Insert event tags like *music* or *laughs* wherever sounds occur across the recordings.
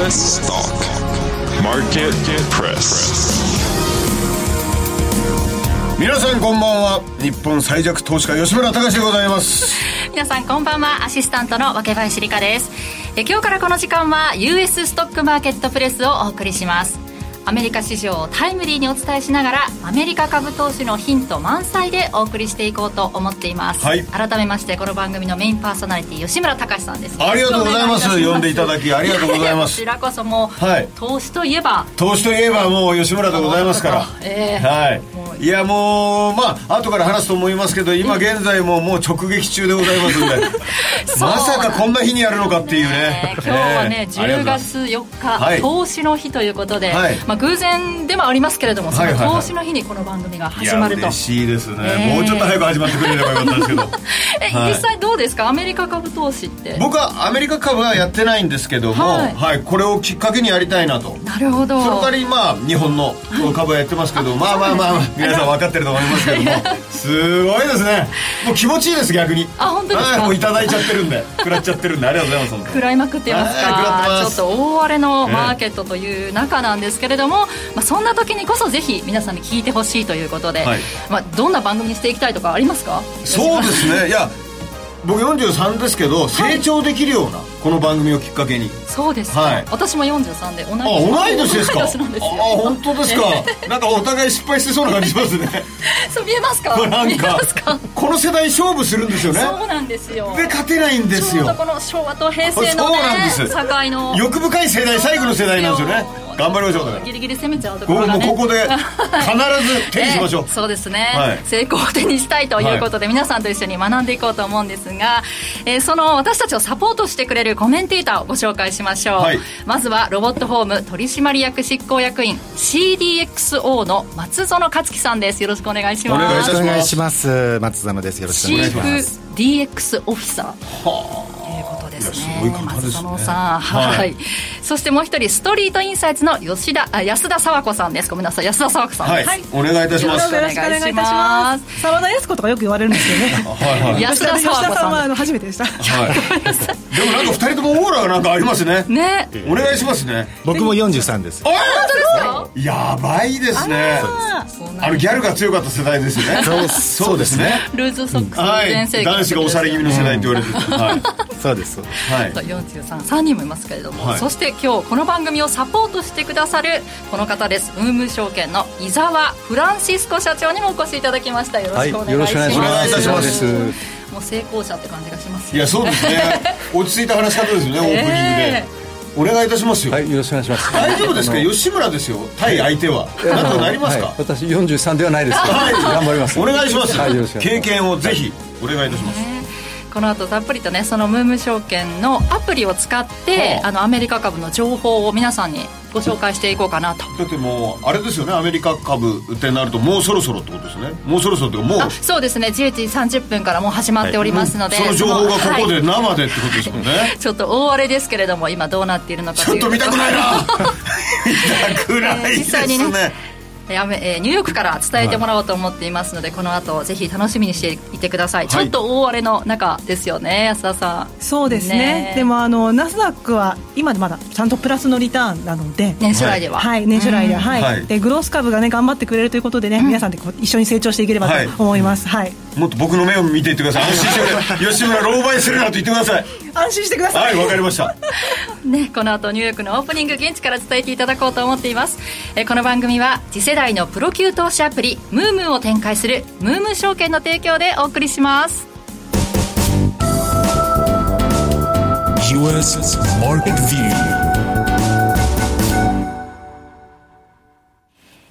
US Stock Market Press. 皆さんこんばんは。日本最弱投資家吉村隆でございます。皆さんこんばんは。アシスタントの若林理香です。え今日からこの時間は US ストックマーケットプレスをお送りしますアメリカ市場をタイムリーにお伝えしながらアメリカ株投資のヒント満載でお送りしていこうと思っています、はい、改めましてこの番組のメインパーソナリティ吉村隆さんです。ありがとうございます。呼んでいただきありがとうございます。こちらこそもう、はい、投資といえば。投資といえばもう吉村でございますから、えー、はい。いやもうまあ後から話すと思いますけど今現在ももう直撃中でございますんで。*laughs* まさかこんな日にやるのかっていうね。今日はね、えー、10月4日、はい、投資の日ということで、はい、まあ、偶然でもありますけれどもその投資の日にこの番組が始まると、嬉しいですね、えー、もうちょっと早く始まってくれればよかったですけど。え、*laughs* はい、実際どうですか？アメリカ株投資って。僕はアメリカ株はやってないんですけども、はい、はい、これをきっかけにやりたいなと。なるほど。その代わりまあ日本の株はやってますけど、まあまあまあ、まあ、皆さん分かってると思いますけどもすごいですね。もう気持ちいいです逆に。あ本当ですか？もういただいちゃってるんで。食らっちゃってるんで。ありがとうございます食らいまくってますか？ちょっと大荒れのマーケットという中なんですけれども、まあ、そんな時にこそぜひ皆さんに聞いてほしいということで、はい、まあ、どんな番組にしていきたいとかありますか？そうですね。いや僕43ですけど成長できるような、この番組をきっかけに。そうですか、はい、私も43で同い年あ同い年ですか *laughs* あ本当ですか？なんかお互い失敗してそうな感じしますね。*laughs* そう見えますか？*laughs* なんかこの世代勝負するんですよね。そうなんですよ。で勝てないんですよ。ちょうどこの昭和と平成の、ね、そうなんです。境の。欲深い世代最後の世代なんですよね頑張りましょうギリギリ攻めちゃうところが、ね、ここで *laughs* 必ず手にしましょう、えー、そうですね、はい、成功を手にしたいということで、はい、皆さんと一緒に学んでいこうと思うんですが、えー、その私たちをサポートしてくれるコメンテーターをご紹介しましょう、はい、まずはロボットホーム取締役執行役員 CDXO の松園克樹さんです。よろしくお願いします。よろしくお願いします。松園です。よろしくお願いします。DX オフィサー。はあですね。松園さん。はい、はい、そしてもう一人ストリートインサイツの吉田あ安田佐和子さんです。ごめんなさい。安田佐和子さんはい、お願いいたします。よろしくお願いいたします。澤田靖子とかよく言われるんですよね。*laughs* はいはい。安田佐和子さん。はあの初めてでした。はい。でもなんか二人ともオーラがなんかありますね。ね。お願いしますね。僕も43です。あ本当ですか？やばいですね。あのギャルが強かった世代ですよね。そうです。ね。ルーズソックスはい。男子が押され気味の世代って言われてはい。そうですはい。433人もいますけれども、はい、そして今日この番組をサポートしてくださるこの方です。ムーム証券の伊沢フランシスコ社長にもお越しいただきました。よろしくお願いします、はい、よろしくお願いいたします。もう成功者って感じがしますいやそうですね。落ち着いた話し方ですよね *laughs* オープニングで、えーお願いいたしますよ。はい、よろしくお願いします。大丈夫ですか、吉村ですよ。対相手は。なんとなりますか？はい、私四十三ではないですはい、頑張ります。お願いします。はい、経験をぜひお願いいたします。この後たっぷりとねそのムーム証券のアプリを使って、はあ、あのアメリカ株の情報を皆さんにご紹介していこうかなと。だってもうあれですよねアメリカ株ってなるともうそろそろってことですね。もうそろそろってもう。そうですね。10時30分からもう始まっておりますので、はい、その情報がここで生でってことですもんね、はい、ちょっと大荒れですけれども今どうなっているのかちょっと見たくないな。*laughs* 見たくないですね、*laughs* 実際にねえー、ニューヨークから伝えてもらおうと思っていますので、はい、この後ぜひ楽しみにしていてください、はい、ちょっと大荒れの中ですよね安田さん。そうですね、ね、でもあのナスダックは今でまだちゃんとプラスのリターンなので。年初来では。はい、年初来では。い、はい、でグロース株がね頑張ってくれるということでね、うん、皆さんで一緒に成長していければと思います、はい、もっと僕の目を見ていってください。安心して吉村狼狽するなと言ってください。安心してください。はいわかりました。*laughs* ねこの後ニューヨークのオープニング現地から伝えていただこうと思っています。えこの番組は次世代のプロ級投資アプリムームーを展開するムームー証券の提供でお送りします。US Market View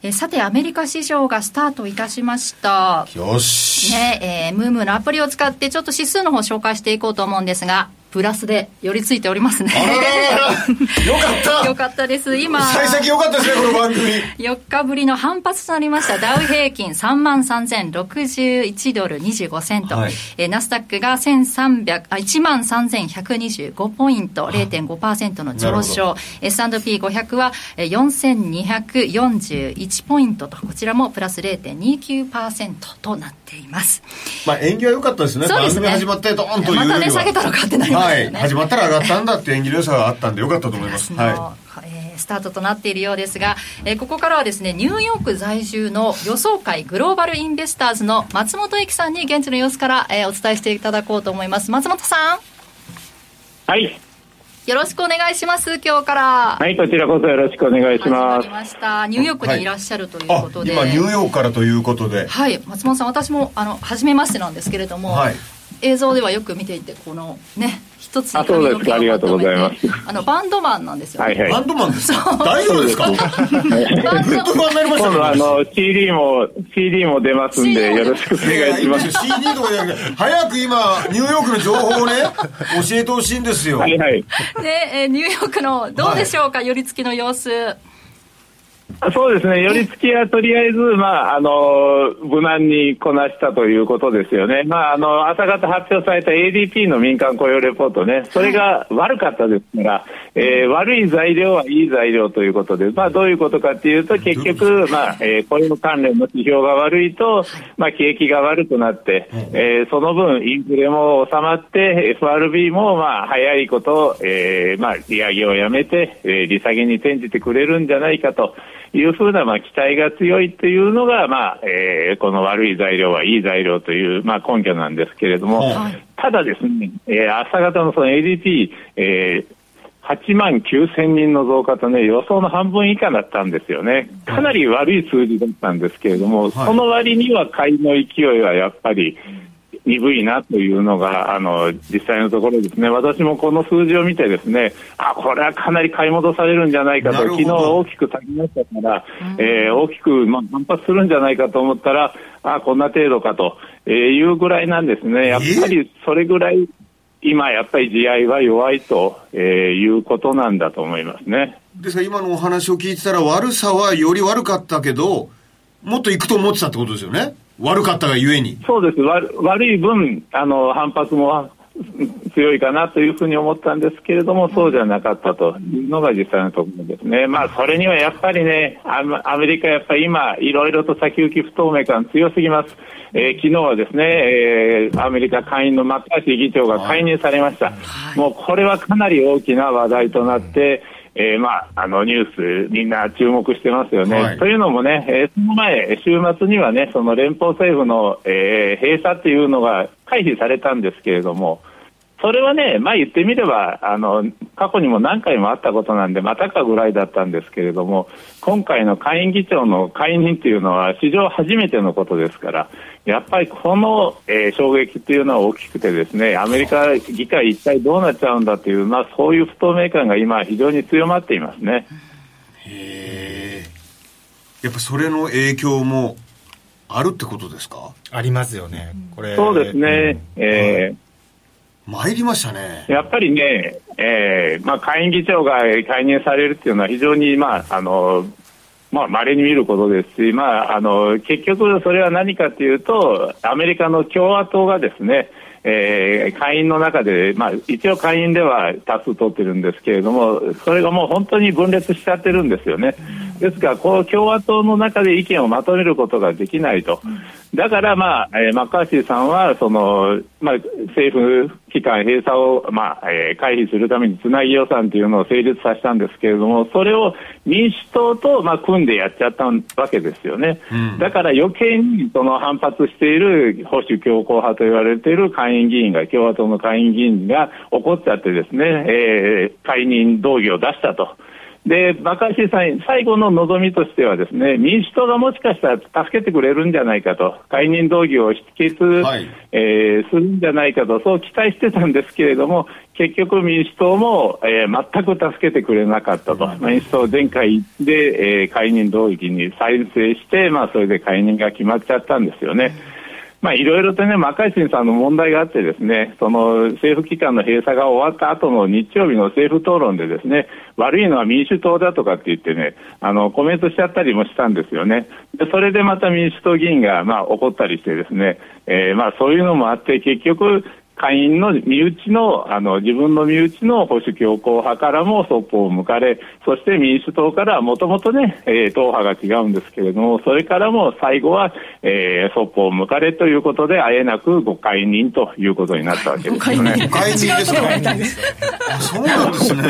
えさてアメリカ市場がスタートいたしました。よし、ねえー、ムームーのアプリを使ってちょっと指数の方紹介していこうと思うんですがプラスで寄り付いておりますね。あらららよかった *laughs* よかったです。今。幸先よかったですね、この番組。4日ぶりの反発となりました。ダウ平均3万3061ドル25セント。はい、えナスダックが1300あ1万3125ポイント、0.5%の上昇。S&P500 は4241ポイントと、こちらもプラス0.29%となっています。まあ、縁起は良かったですね。そうですね。始まってドーンというまたね、下げたのかってなりまはい、始まったら上がったんだって演技良さがあったんでよかったと思います。はい、えー、スタートとなっているようですが、えー、ここからはですねニューヨーク在住の予想会グローバルインベスターズの松本駅さんに現地の様子から、えー、お伝えしていただこうと思います。松本さん。はい。よろしくお願いします今日から。はいこちらこそよろしくお願いします。ました。ニューヨークにいらっしゃるということで、はい、今ニューヨークからということで。はい。松本さん私もあの初めましてなんですけれども、はい、映像ではよく見ていてこのね一つあそうです。かありがとうございます。あのバンドマンなんですよ、ね、はいはい、バンドマンですか？大丈夫ですか？バンドマン。になりました今度あの CD も CD も出ますんでよろしくお願いします。CD とかじゃなくて早く今ニューヨークの情報をね *laughs* 教えてほしいんですよ。はいはい。で、えー、ニューヨークのどうでしょうか、はい、寄り付きの様子そうですね、寄り付きはとりあえず、まあ、あの無難にこなしたということですよね、まあ、あの朝方発表された ADP の民間雇用レポートね、それが悪かったですから、えー、悪い材料はいい材料ということで、まあ、どういうことかというと、結局、まあえー、雇用関連の指標が悪いと、まあ、景気が悪くなって、えー、その分、インフレも収まって、FRB もまあ早いこと、えーまあ、利上げをやめて、えー、利下げに転じてくれるんじゃないかと。いうふうな、まあ、期待が強いというのが、まあえー、この悪い材料はいい材料という、まあ、根拠なんですけれども、はい、ただですね、えー、朝方のその ADP、えー8万9000人の増加とね、予想の半分以下だったんですよね。かなり悪い数字だったんですけれども、はい、その割には買いの勢いはやっぱり、鈍いなというのが、あの、実際のところですね、私もこの数字を見てですね、あ、これはかなり買い戻されるんじゃないかと、昨日大きく下げましたから、えー、大きく、まあ、反発するんじゃないかと思ったら、あ、こんな程度かと、えー、いうぐらいなんですね。やっぱりそれぐらい、今やっぱり地合いは弱いと、えー、いうことなんだと思いますね。ですから今のお話を聞いてたら悪さはより悪かったけど、もっといくと思ってたってことですよね？悪かったがゆえに。そうです。悪悪い分、あの、反発も強いかなというふうに思ったんですけれども、そうじゃなかったというのが実際のところですね。まあ、それにはやっぱりね、アメリカやっぱり今、いろいろと先行き不透明感強すぎます。えー、昨日はですね、えー、アメリカ下院のマッカーシー議長が解任されました。もうこれはかなり大きな話題となって、えー、まあ、あのニュース、みんな注目してますよね。はい、というのもね、えー、その前、週末にはね、その連邦政府の、えー、閉鎖っていうのが回避されたんですけれども、それはね、まあ言ってみれば、あの、過去にも何回もあったことなんで、またかぐらいだったんですけれども、今回の下院議長の解任っていうのは史上初めてのことですから、やっぱりこの、えー、衝撃っていうのは大きくてですね、アメリカ議会一体どうなっちゃうんだっていう、まあそういう不透明感が今非常に強まっていますね。へやっぱそれの影響もあるってことですか？ありますよね。これ。そうですね。うん、えー参りましたね。やっぱりね、えー、まあ、下院議長が解任されるっていうのは非常に、まあ、あの、まあ、稀に見ることですし、まあ、あの、結局それは何かというと、アメリカの共和党がですね、えー、会員の中で、まあ、一応会員では多数取ってるんですけれども、それがもう本当に分裂しちゃってるんですよね。ですから、こう共和党の中で意見をまとめることができないと。だから、まあ、えー、マッカーシーさんは、その、まあ、政府機関閉鎖を、まあ、えー、回避するためにつなぎ予算というのを成立させたんですけれども、それを民主党と、まあ、組んでやっちゃったわけですよね。うん、だから余計に、その反発している保守強硬派と言われている下院議員が、共和党の下院議員が怒っちゃってですね、えー、解任動議を出したと。で、マカシーさん、最後の望みとしてはですね、民主党がもしかしたら助けてくれるんじゃないかと、解任動議を否決、はい、えー、するんじゃないかと、そう期待してたんですけれども、結局民主党も、えー、全く助けてくれなかったと、うん、民主党前回で、えー、解任動議に再生して、まあ、それで解任が決まっちゃったんですよね。うんまあ、いろいろとね、マカイシンさんの問題があってですね、その政府機関の閉鎖が終わった後の日曜日の政府討論でですね、悪いのは民主党だとかって言ってね、あの、コメントしちゃったりもしたんですよね。で、それでまた民主党議員が、まあ、怒ったりしてですね、えー、まあ、そういうのもあって、結局、下院の身内の、あの、自分の身内の保守強硬派からもそっぽを向かれ、そして民主党からもともとね、えー、党派が違うんですけれども、それからも最後は、えー、そっぽを向かれということで、あえなくご解任ということになったわけですよね。ご解任ですか？そうなんですね。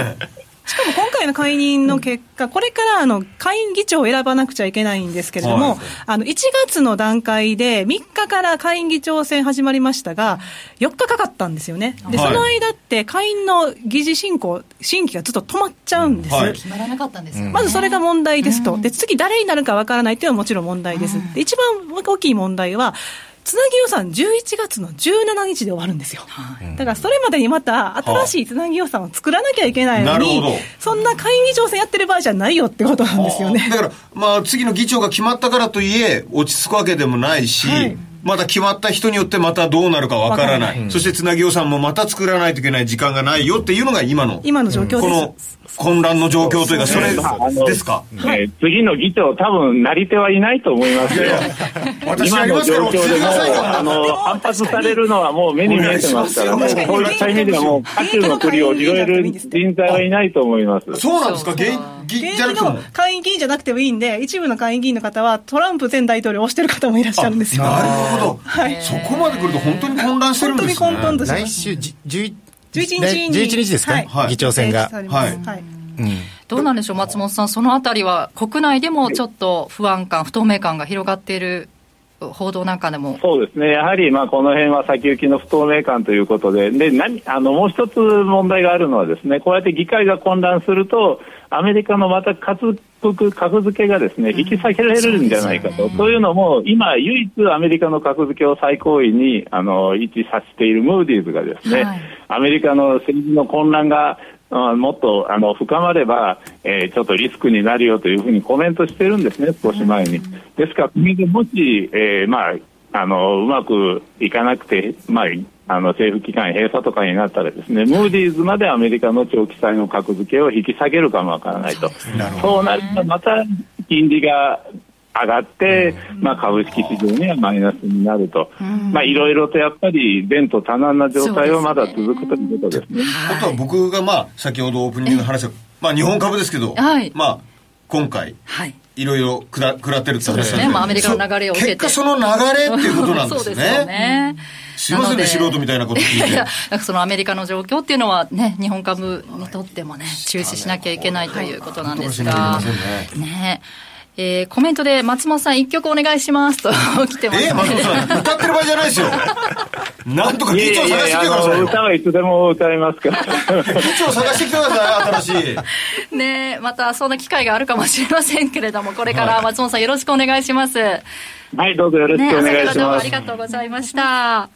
しかも今回の解任の結果、これからあの下院議長を選ばなくちゃいけないんですけれども、はい、あの1月の段階で3日から下院議長選始まりましたが、4日かかったんですよね、で、その間って下院の議事進行、審議がずっと止まっちゃうんです、はい、決まらなかったんですまずそれが問題ですと、で次、誰になるかわからないというのはもちろん問題です。で一番大きい問題はつなぎ予算11月の17日で終わるんですよ、はい、だからそれまでにまた新しいつなぎ予算を作らなきゃいけないのに、はそんな会議長選やってる場合じゃないよってことなんですよね。だから、まあ、次の議長が決まったからといえ落ち着くわけでもないし、はい。まだ決まった人によってまたどうなるかわからない、うん、そしてつなぎ予算もまた作らないといけない時間がないよっていうのが今の今の状況です。この混乱の状況というか、それですか、はい、次の議長、多分なり手はいないと思いますよ、今の状況でもあの反発されるのはもう目に見えてますから、もうそういった意味では、もう渦中の栗を拾える人材はいないと思います。そうなんですか、現役の会員議員じゃなくてもいいんで、一部の会員議員の方は、トランプ前大統領を推してる方もいらっしゃるんですよ。なるほど、はい、そこまで来ると、本当に混乱してるんですね。本当に混沌とし来週11 11日日ですか、はい、議長選が。はい、はい。うん、どうなんでしょう、松本さん、そのあたりは国内でもちょっと不安感、不透明感が広がっている報道なんかでも。そうですね、やはりまあこの辺は先行きの不透明感ということで、で何あのもう一つ問題があるのは、ですねこうやって議会が混乱すると、アメリカのまた格格付けがですね引き下げられるんじゃないかと、うん、そういうのも、今、唯一アメリカの格付けを最高位にあの位置させているムーディーズがですね、はい、アメリカの政治の混乱がもっとあの深まれば、えー、ちょっとリスクになるよというふうにコメントしてるんですね、少し前に。ですから、国でもし、えーまあ、あのうまくいかなくて、まあ、あの政府機関閉鎖とかになったらですねムーディーズまでアメリカの長期債の格付けを引き下げるかもわからないと。そうなるとまた金利が上がって、まあ、株式市場にはマイナスになると、まあ、いろいろとやっぱり前途多難な状態はまだ続くということですね。あとは僕が、まあ、先ほどオープニングの話は、まあ、日本株ですけど、はい、まあ、今回、はいいろいろくら食らってるって話ですね。まあ、アメリカの流れを受けて。結果その流れっていうことなんですね。そうですよね。すいませんね、素人みたいなこと聞いて。いやなんかそのアメリカの状況っていうのはね、日本株にとってもね、注視しなきゃいけないということなんですが。ねねえー、コメントで松本さん一曲お願いしますと *laughs* 来てます、ね、えー、松本さん歌ってる場合じゃないですよ。*laughs* なんとか議長探してきてください歌はいつでも歌いますから。議長探してきてください新しい。*laughs* ねまたそんな機会があるかもしれませんけれどもこれから松本さんよろしくお願いします。はいどうぞよろしくお願いします、ね、ありがとうございました。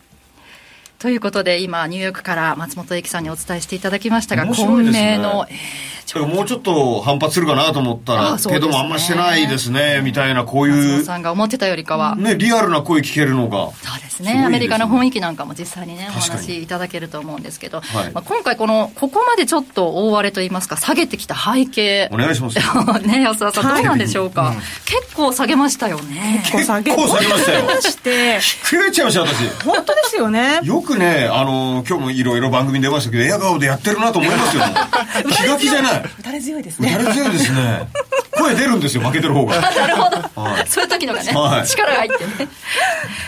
ということで今ニューヨークから松本英樹さんにお伝えしていただきましたが、混迷の、えーもうちょっと反発するかなと思ったら、けどもあんましてないですね、みたいな、こういう。さんが思ってたよりかは。ね、リアルな声聞けるのが。そうですね。すねアメリカの雰囲気なんかも実際にね、お話しいただけると思うんですけど、はい、まあ、今回この、ここまでちょっと大荒れといいますか、下げてきた背景。お願いします。*laughs* ね、安田さん、どうなんでしょうか、はいうん、結構下げましたよね。結構下げましたよ。して。ひっくり返っちゃいました、私。本当ですよね。よくね、あの、今日もいろいろ番組に出ましたけど、エア顔でやってるなと思いますよ。*laughs* 気が気じゃない。打たれ強いですね。打たれ強いですね。声出るんですよ、負けてる方が。*laughs* なるほど。はい、そういう時のがね、はい、力が入ってね。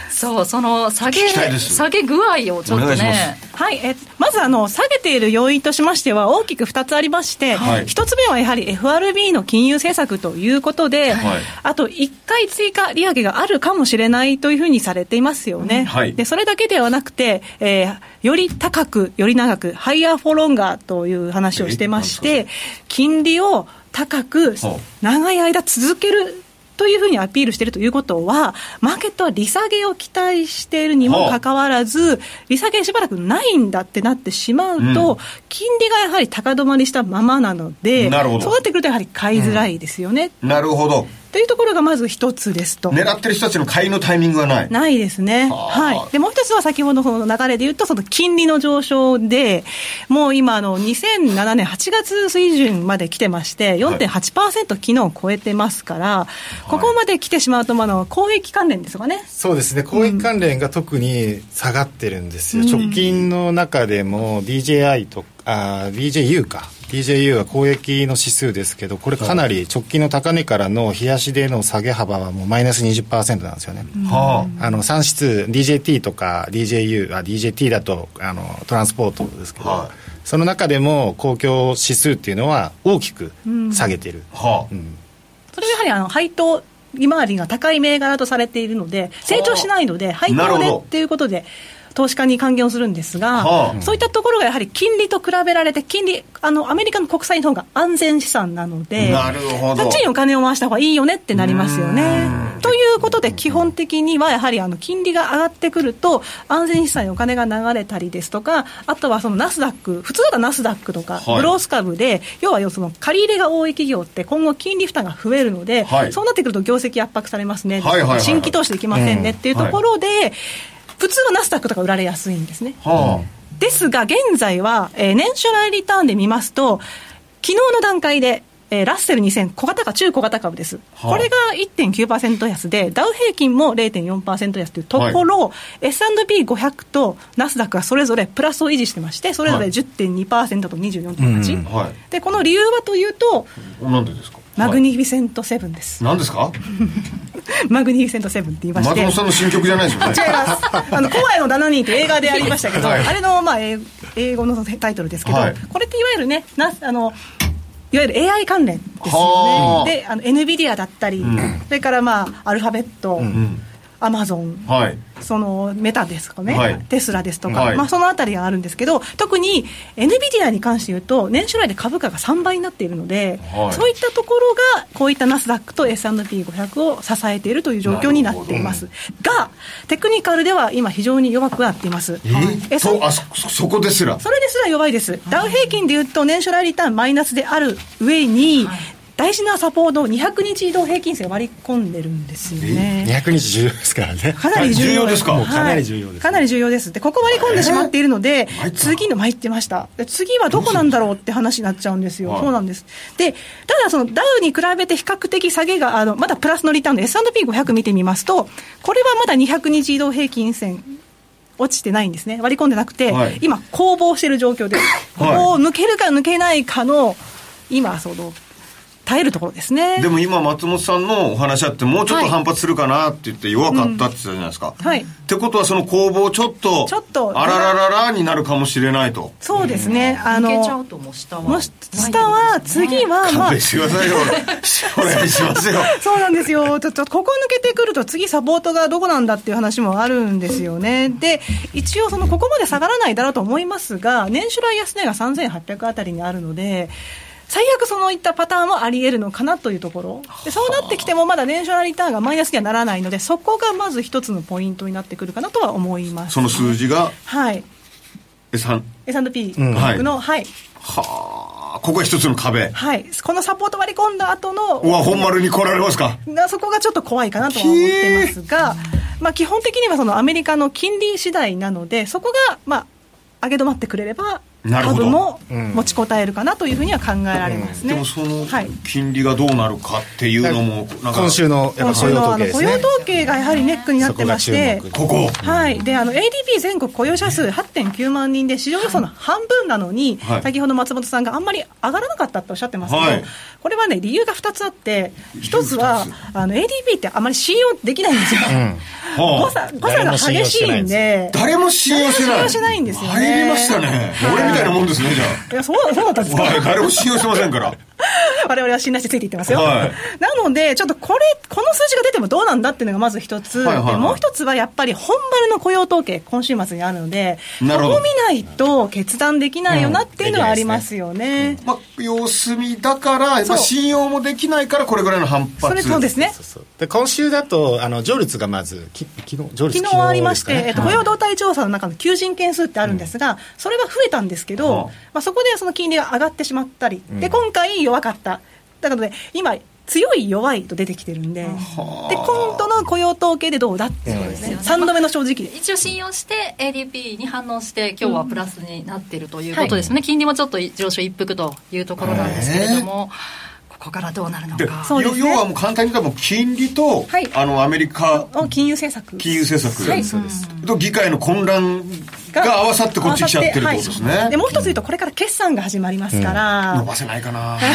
そう、その下げ、下げ具合をちょっとね。はい、えまずあの下げている要因としましては大きく2つありまして、はい、1つ目はやはり FRB の金融政策ということで、はい、あと1回追加利上げがあるかもしれないというふうにされていますよね。はい、でそれだけではなくて、えー、より高く、より長く、ハイヤーフォロンガーという話をしてまして、金利を高く長い間続けるというふうにアピールしているということは、マーケットは利下げを期待しているにもかかわらず、利下げしばらくないんだってなってしまうと、うん、金利がやはり高止まりしたままなので、そうなってくるとやはり買いづらいですよね。うん、なるほどというところがまず一つですと。狙ってる人たちの買いのタイミングはないないですね。はい。で、もう一つは先ほどの流れで言うと、その金利の上昇で、もう今、あの、2007年8月水準まで来てまして、4.8%昨日超えてますから、はい、ここまで来てしまうと、まあ、の、公益関連ですかね。そうですね。公益関連が特に下がってるんですよ。うん、直近の中でも DJI と、あ、DJU か。DJU は公益の指数ですけど、これかなり直近の高値からの冷やしでの下げ幅はもうマイナス20%なんですよね。はあ、あの3指数、DJT とか DJU、あ DJT だとあのトランスポートですけど、はあ、その中でも公共指数っていうのは大きく下げてる。はあ、うん、それはやはりあの配当利回りが高い銘柄とされているので、成長しないので、配当でっていうことで、投資家に還元をするんですが、はあ、そういったところがやはり金利と比べられて、金利、あのアメリカの国債の方が安全資産なので、なるほど。そっちにお金を回した方がいいよねってなりますよね。ということで、基本的にはやはりあの金利が上がってくると、安全資産にお金が流れたりですとか、あとはそのナスダック、普通だったらナスダックとか、グロース株で、要はその借り入れが多い企業って、今後、金利負担が増えるので、はい、そうなってくると業績圧迫されますね、新規投資できませんねっていうところで、普通はナスダックとか売られやすいんですね。はあ、ですが、現在は、えー、年初来リターンで見ますと、昨日の段階で、えー、ラッセル2000、小型化、中小型株です、はあ、これが1.9%安で、ダウ平均も0.4%安というところ、はい、S&P500 とナスダックがそれぞれプラスを維持してまして、それぞれ10.2%と24.8%、はい、でこの理由はというと、なんでですか？マグニフィセントセブンです。何ですか？*laughs* マグニフィセントセブンって言いまして。松本さんの新曲じゃないですよね。違います。あの、*laughs* 荒野の7人って映画でありましたけど、はい、あれの、まあ、英語のタイトルですけど、はい、これっていわゆるね、なあの、いわゆる AI 関連ですよね。で、あの、NVIDIA だったり、うん、それからまあ、アルファベット、うんアマゾン、はい、そのメタですかね、はい、テスラですとか、はい、まあ、そのあたりがあるんですけど、特に NVIDIA に関して言うと、年初来で株価が3倍になっているので、そういったところが、こういったナスダックと S&P500 を支えているという状況になっています。が、テクニカルでは今、非常に弱くなっています。えー、そあそそこですら。それですら弱いです。ダウ平均で言うと、年初来リターンマイナスである上に、大事なサポートを200日移動平均線割り込んでるんですよね。200日重要ですからね。かなり重要ですか、かなり重要です、かなり重要です。で、ここ割り込んでしまっているので、次の参ってました。次はどこなんだろうって話になっちゃうんですよ。そうなんです。で、ただそのダウに比べて比較的下げが、あの、まだプラスのリターンで S&P500 見てみますと、これはまだ200日移動平均線落ちてないんですね。割り込んでなくて、はい、今、攻防している状況で、ここを抜けるか抜けないかの、今、その、耐えるところですね。でも今松本さんのお話あってもうちょっと反発するかなって言って弱かったって言ったじゃないですか、うん、はい、ってことはその攻防ちょっとちょっとあららららになるかもしれないと。そうですね、あのちゃうとも下は。下は次はまあ。勘弁してくださいよ。*laughs* お願いしますよ。そうなんですよ。ちょっとここ抜けてくると次サポートがどこなんだっていう話もあるんですよね。で一応そのここまで下がらないだろうと思いますが年初来安値が3800あたりにあるので最悪そのいったパターンもあり得るのかなというところ。でそうなってきてもまだ年初のリターンがマイナスにはならないのでそこがまず一つのポイントになってくるかなとは思います、その数字が？はい。S&P の、うん、はい、はい、はあ。ここが一つの壁。はい。このサポート割り込んだ後のうわ本丸に来られますか？そこがちょっと怖いかなとは思ってますが、まあ、基本的にはそのアメリカの金利次第なのでそこがまあ上げ止まってくれれば株も持ちこたえるかなというふうには考えられますね、でもその金利がどうなるかっていうのも今週の雇用統計、ね、雇用統計がやはりネックになってまして。ここ。はい。であの ADP 全国雇用者数8.9万人で市場予想の半分なのに、はい、先ほど松本さんがあんまり上がらなかったとおっしゃってますけど、はい、これはね理由が2つあって1つ。はあの ADP ってあまり信用できないんですよ、うん。誤差誤差が激しいんで。誰も信用してない。信用しないんですよね。入りましたね、俺みたいなもんですねじゃあ。いやそうそうだったんですか、誰も信用してませんから。*laughs* 我々は信頼してついていってますよ、はい、なのでちょっとこれこの数字が出てもどうなんだっていうのがまず一つ、はいはいはい、もう一つはやっぱり本丸の雇用統計今週末にあるのでここ見ないと決断できないよなっていうのはありますよね。うん、まあ、様子見だからやっぱ信用もできないからこれぐらいの反発。それそうですね。で今週だとあの上率がまずき昨日上率昨日ありまして、ね、えっと、雇用動態調査の中の求人件数ってあるんですが、うん、それは増えたんですけど、まあ、そこでその金利が上がってしまったり、で今回弱かった。だからね今強い弱いと出てきてるんで、で今度の雇用統計でどうだっていうことですね、3度目の正直一応信用して ADP に反応して今日はプラスになっているということですね、金利もちょっと上昇一服というところなんですけれども。ここからどうなるのか、ね、要はもう簡単に言ったら金利と、はい、あのアメリカの金融政策。金融政策、はい、そうです。と議会の混乱が合わさってこっち来ちゃってるってことですね、はい、でもう一つ言うとこれから決算が始まりますから、うん、伸ばせないかな。*laughs*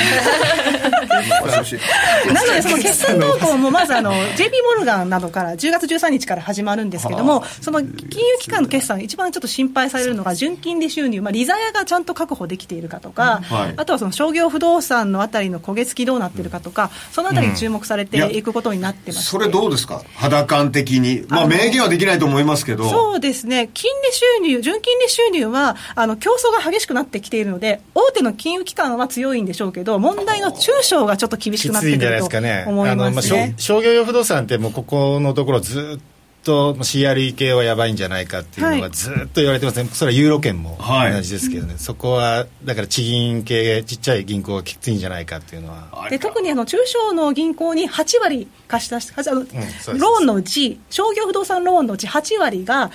なのでその決算動向もまずあの JP モルガンなどから10月13日から始まるんですけどもその金融機関の決算一番ちょっと心配されるのが純金利収入、まあ、利ざやがちゃんと確保できているかとか、はい、あとはその商業不動産のあたりの焦げ付きどうなってるかとかそのあたりに注目されていくことになってます、それどうですか？肌感的に。まあ明言はできないと思いますけど。そうですね。金利収入純金利収入はあの競争が激しくなってきているので大手の金融機関は強いんでしょうけど問題の中小がちょっと厳しくなってくると思いますね、商業用不動産ってもうここのところずっと CRE 系はやばいんじゃないかっていうのがずっと言われてますね、はい、それはユーロ圏も同じですけどね、はい、そこはだから地銀系ちっちゃい銀行がきついんじゃないかっていうのは。で特にあの中小の銀行に8割貸し出し、うん、ローンのうち商業不動産ローンのうち8割が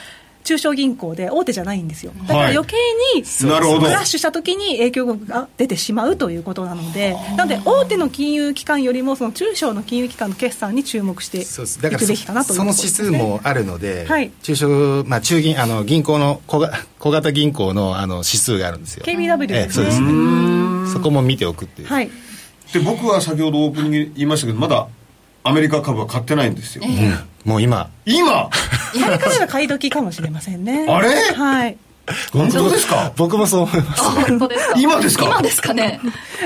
中小銀行で大手じゃないんですよ。だから余計に、クラッシュした時に影響が出てしまうということなのでなので大手の金融機関よりもその中小の金融機関の決算に注目していくべきかなとその指数もあるので、はい、中小、まあ、中銀あの銀行の小小型銀行のあの指数があるんですよ。KBW ですね、ええ、そうです。ねそこも見ておくっていう、はい、で僕は先ほどオープニング言いましたけどまだアメリカ株は買ってないんですよ、えー、もう今。今？今から買い時かもしれませんね。あれ？はい。本当ですか？僕もそう思います。本当ですか？今ですか？今ですかね。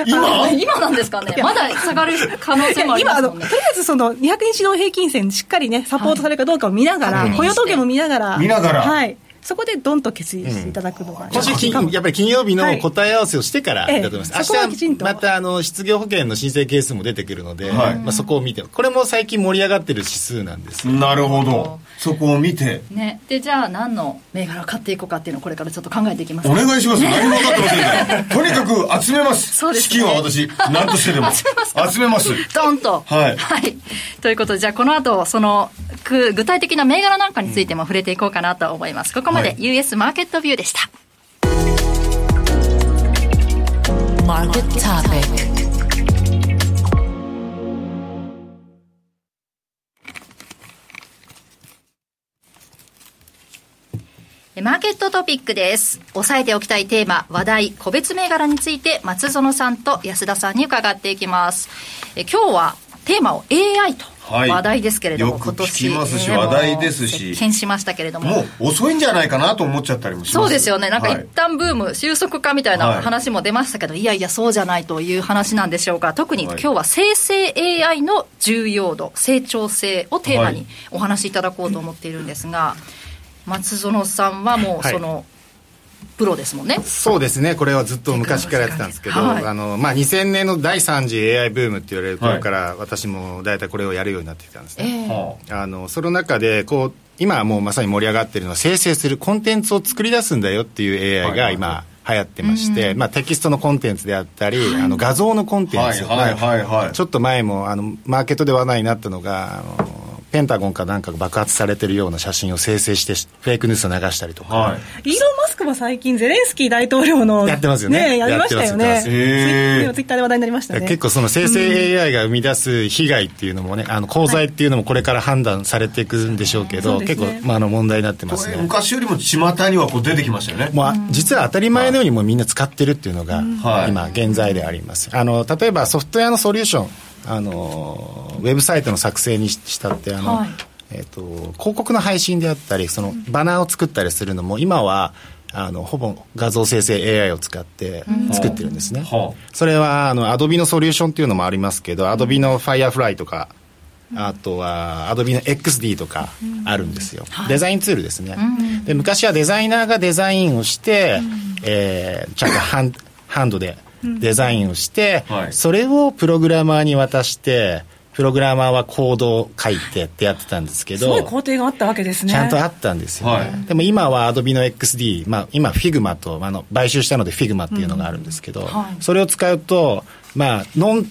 今？今なんですかね。まだ下がる可能性もありますもんね。とりあえずその200日の平均線しっかりねサポートされるかどうかを見ながら、はい、雇用統計も見ながら。見ながら。はいそこでどんと決意していただくのが、今週金やっぱり金曜日の答え合わせをしてからだと思います、はい、明日またあの失業保険の申請件数も出てくるので、はい、まあ、そこを見て。これも最近盛り上がってる指数なんですなるほど。そこを見て、ね、でじゃあ何の銘柄を買っていこうかっていうのをこれからちょっと考えていきます。お願いします、ね、何も分かってませんから *laughs* とにかく集めます。そうです、ね、資金は私何としてでも。*laughs* 集めますドンと。はい、はい、ということでじゃあこの後その具体的な銘柄なんかについても触れていこうかなと思います。ここまで US マーケットビューでした、マーケットトピックマーケットトピックです。押さえておきたいテーマ、話題、個別銘柄について、松園さんと安田さんに伺っていきます。え今日はテーマを AI と話題ですけれども、はい、今年聞きますし、話題ですし。席しましたけれども。もう遅いんじゃないかなと思っちゃったりもします。そうですよね。なんか一旦ブーム、はい、収束かみたいな話も出ましたけど、はい、いやいやそうじゃないという話なんでしょうか。特に今日は生成 AI の重要度成長性をテーマにお話しいただこうと思っているんですが、松園さんはもうその、プロですもんね。そうですね。これはずっと昔からやってたんですけど、はい、あのまあ、2000年の第3次 AI ブームって言われる頃から、私も大体これをやるようになってきたんですね、えー、あ。のその中でこう今はもうまさに盛り上がってるのは生成するコンテンツを作り出すんだよっていう AI が今、流行ってまして、まあ、テキストのコンテンツであったり、あの画像のコンテンツ、はいはいはい、ちょっと前もあのマーケットで話題になったのがあのペンタゴンかなんか爆発されてるような写真を生成してフェイクニュースを流したりとか、はい、イーロン・マスクも最近ゼレンスキー大統領のやってますよね。ねやりましたよね。ツイッターで話題になりましたね。結構その生成 AI が生み出す被害っていうのもねあの功罪っていうのもこれから判断されていくんでしょうけど、はい、結構、まあ、あの問題になってますね。昔よりも巷にはこう出てきましたよね、まあ、実は当たり前のようにもみんな使ってるっていうのが、今現在であります。あの例えばソフトウェアのソリューションあのウェブサイトの作成にしたってあの、はい。えーと、広告の配信であったりそのバナーを作ったりするのも今はあのほぼ画像生成 AI を使って作ってるんですね、うん、それはあのアドビのソリューションっていうのもありますけどアドビの Firefly とかあとはアドビの XD とかあるんですよ、うん、デザインツールですね、うん、で昔はデザイナーがデザインをして、うん、えー、ちゃんとハンハンドでデザインをして、それをプログラマーに渡してプログラマーはコードを書いてってやってたんですけどすごい工程があったわけですね。ちゃんとあったんですよ、ね。はい、でも今は Adobe の XD、まあ、今 Figma とあの買収したので Figma っていうのがあるんですけど、うん。はい、それを使うとまあノン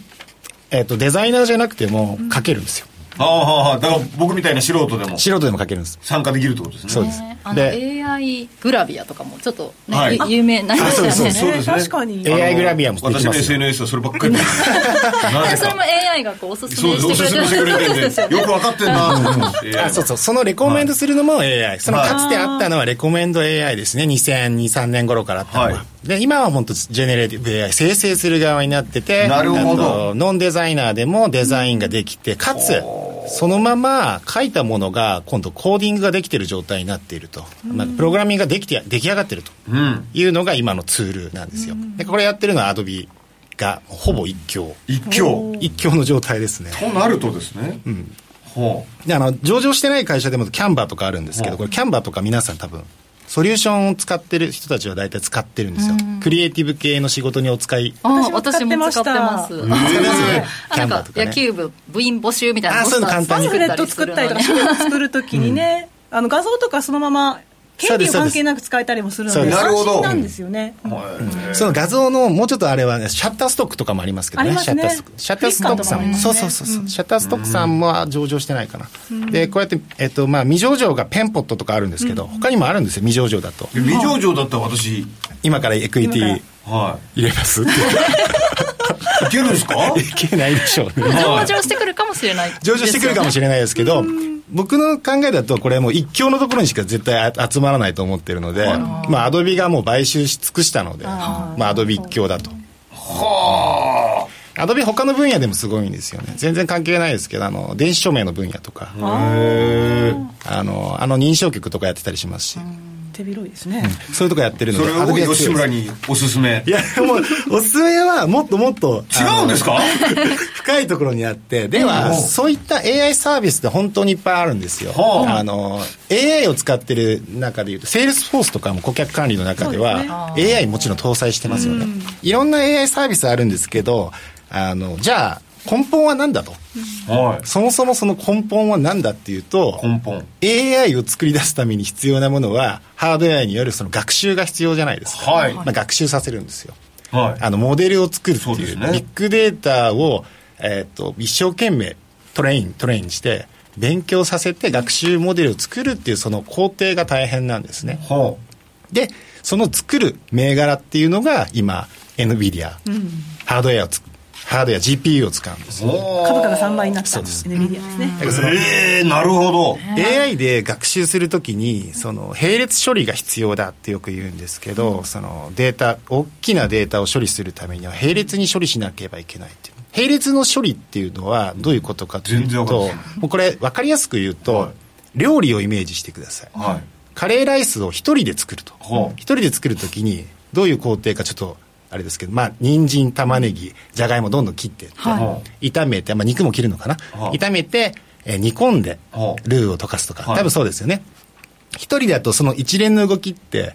えーと、デザイナーじゃなくても書けるんですよ、ああ、あ、だから僕みたいな素人でも。素人でも書けるんです。参加できるってことですね。そうです。あの AI グラビアとかもちょっとね、はい、有名になりましたよね。そうですね。確かに。AI グラビアも私の SNS はそればっかり。*laughs* それも AI がこうおすすめしてくれてるんで、よく分かってんな *laughs* あ、そうそう。そのレコメンドするのも AI。そのかつてあったのはレコメンド AI ですね。2002、3年頃からあったのは。で、今は本当ジェネレーティブ AI、生成する側になってて、なるほど。ノンデザイナーでもデザインができて、かつ、そのまま書いたものが今度コーディングができている状態になっていると、まあ、プログラミングができて出来上がっていると。いうのが今のツールなんですよ、でこれやってるのはアドビがほぼ一強。一強。一強の状態ですね。となるとですね、うん、であの上場してない会社でもキャンバーとかあるんですけどこれキャンバーとか皆さん多分ソリューションを使ってる人たちは大体使ってるんですよ、クリエイティブ系の仕事にお使い。あ私も使ってます。使ってます。キャンバーとか、ね、野球部部員募集みたいなあそういうの簡単にパンフレット作ったりとか資料作るときにね、うん、あの画像とかそのまま権利関係なく使えたりもするので安心なんですよね、その画像のもうちょっとあれは、ね、シャッターストックとかもありますけどね。シャッターストック。シャッターストックさんそうそうそうそう、シャッターストックさんも上場してないかな、でこうやって、えっとまあ、未上場がペンポットとかあるんですけど、他にもあるんですよ未上場だと。未上場だったら私。今からエクイティ入れますって。いけるんですか？*laughs* いけないでしょうね。上場してくるかもしれない上場してくるかもしれないですけど僕の考えだとこれもう一強のところにしか絶対集まらないと思ってるのでまあアドビがもう買収し尽くしたのでまあアドビ一強だと。はあ。アドビ他の分野でもすごいんですよね。全然関係ないですけどあの電子署名の分野とか。あのあの認証局とかやってたりしますし手広いですね、うん、そういうとこやってるのでそれを吉村におすすめ。いやもうおすすめはもっともっと違うんですか？*laughs* 深いところにあってでは、そういった AI サービスって本当にいっぱいあるんですよ、あ。の AI を使ってる中でいうとセールスフォースとかも顧客管理の中では、ね、AI もちろん搭載してますよね、いろんな AI サービスあるんですけどあのじゃあ根本は何だと、はい、そもそもその根本は何だっていうと根本。AI を作り出すために必要なものはハードウェアによるその学習が必要じゃないですか、はい。まあ、学習させるんですよ、はい、あのモデルを作るっていう、ね、ビッグデータを、えーと、一生懸命トレイントレインして勉強させて学習モデルを作るっていうその工程が大変なんですね、はあ、でその作る銘柄っていうのが今 NVIDIA、うん、ハードウェアを作ハードや GPU を使うんです。株価が3倍になった。そうです。ですね。ええー、なるほど。AI で学習するときにその並列処理が必要だってよく言うんですけど、うん、そのデータ大きなデータを処理するためには並列に処理しなければいけないっていう。並列の処理っていうのはどういうことかというともうこれ分かりやすく言うと、はい、料理をイメージしてください、はい、カレーライスを一人で作ると。一、はい、人で作るときにどういう工程かちょっとあれですけど、まあ、人参玉ねぎじゃがいもどんどん切っていって、はい、炒めて、まあ、肉も切るのかな、はい、炒めて、えー、煮込んでルーを溶かすとか、多分そうですよね。一人だとその一連の動きって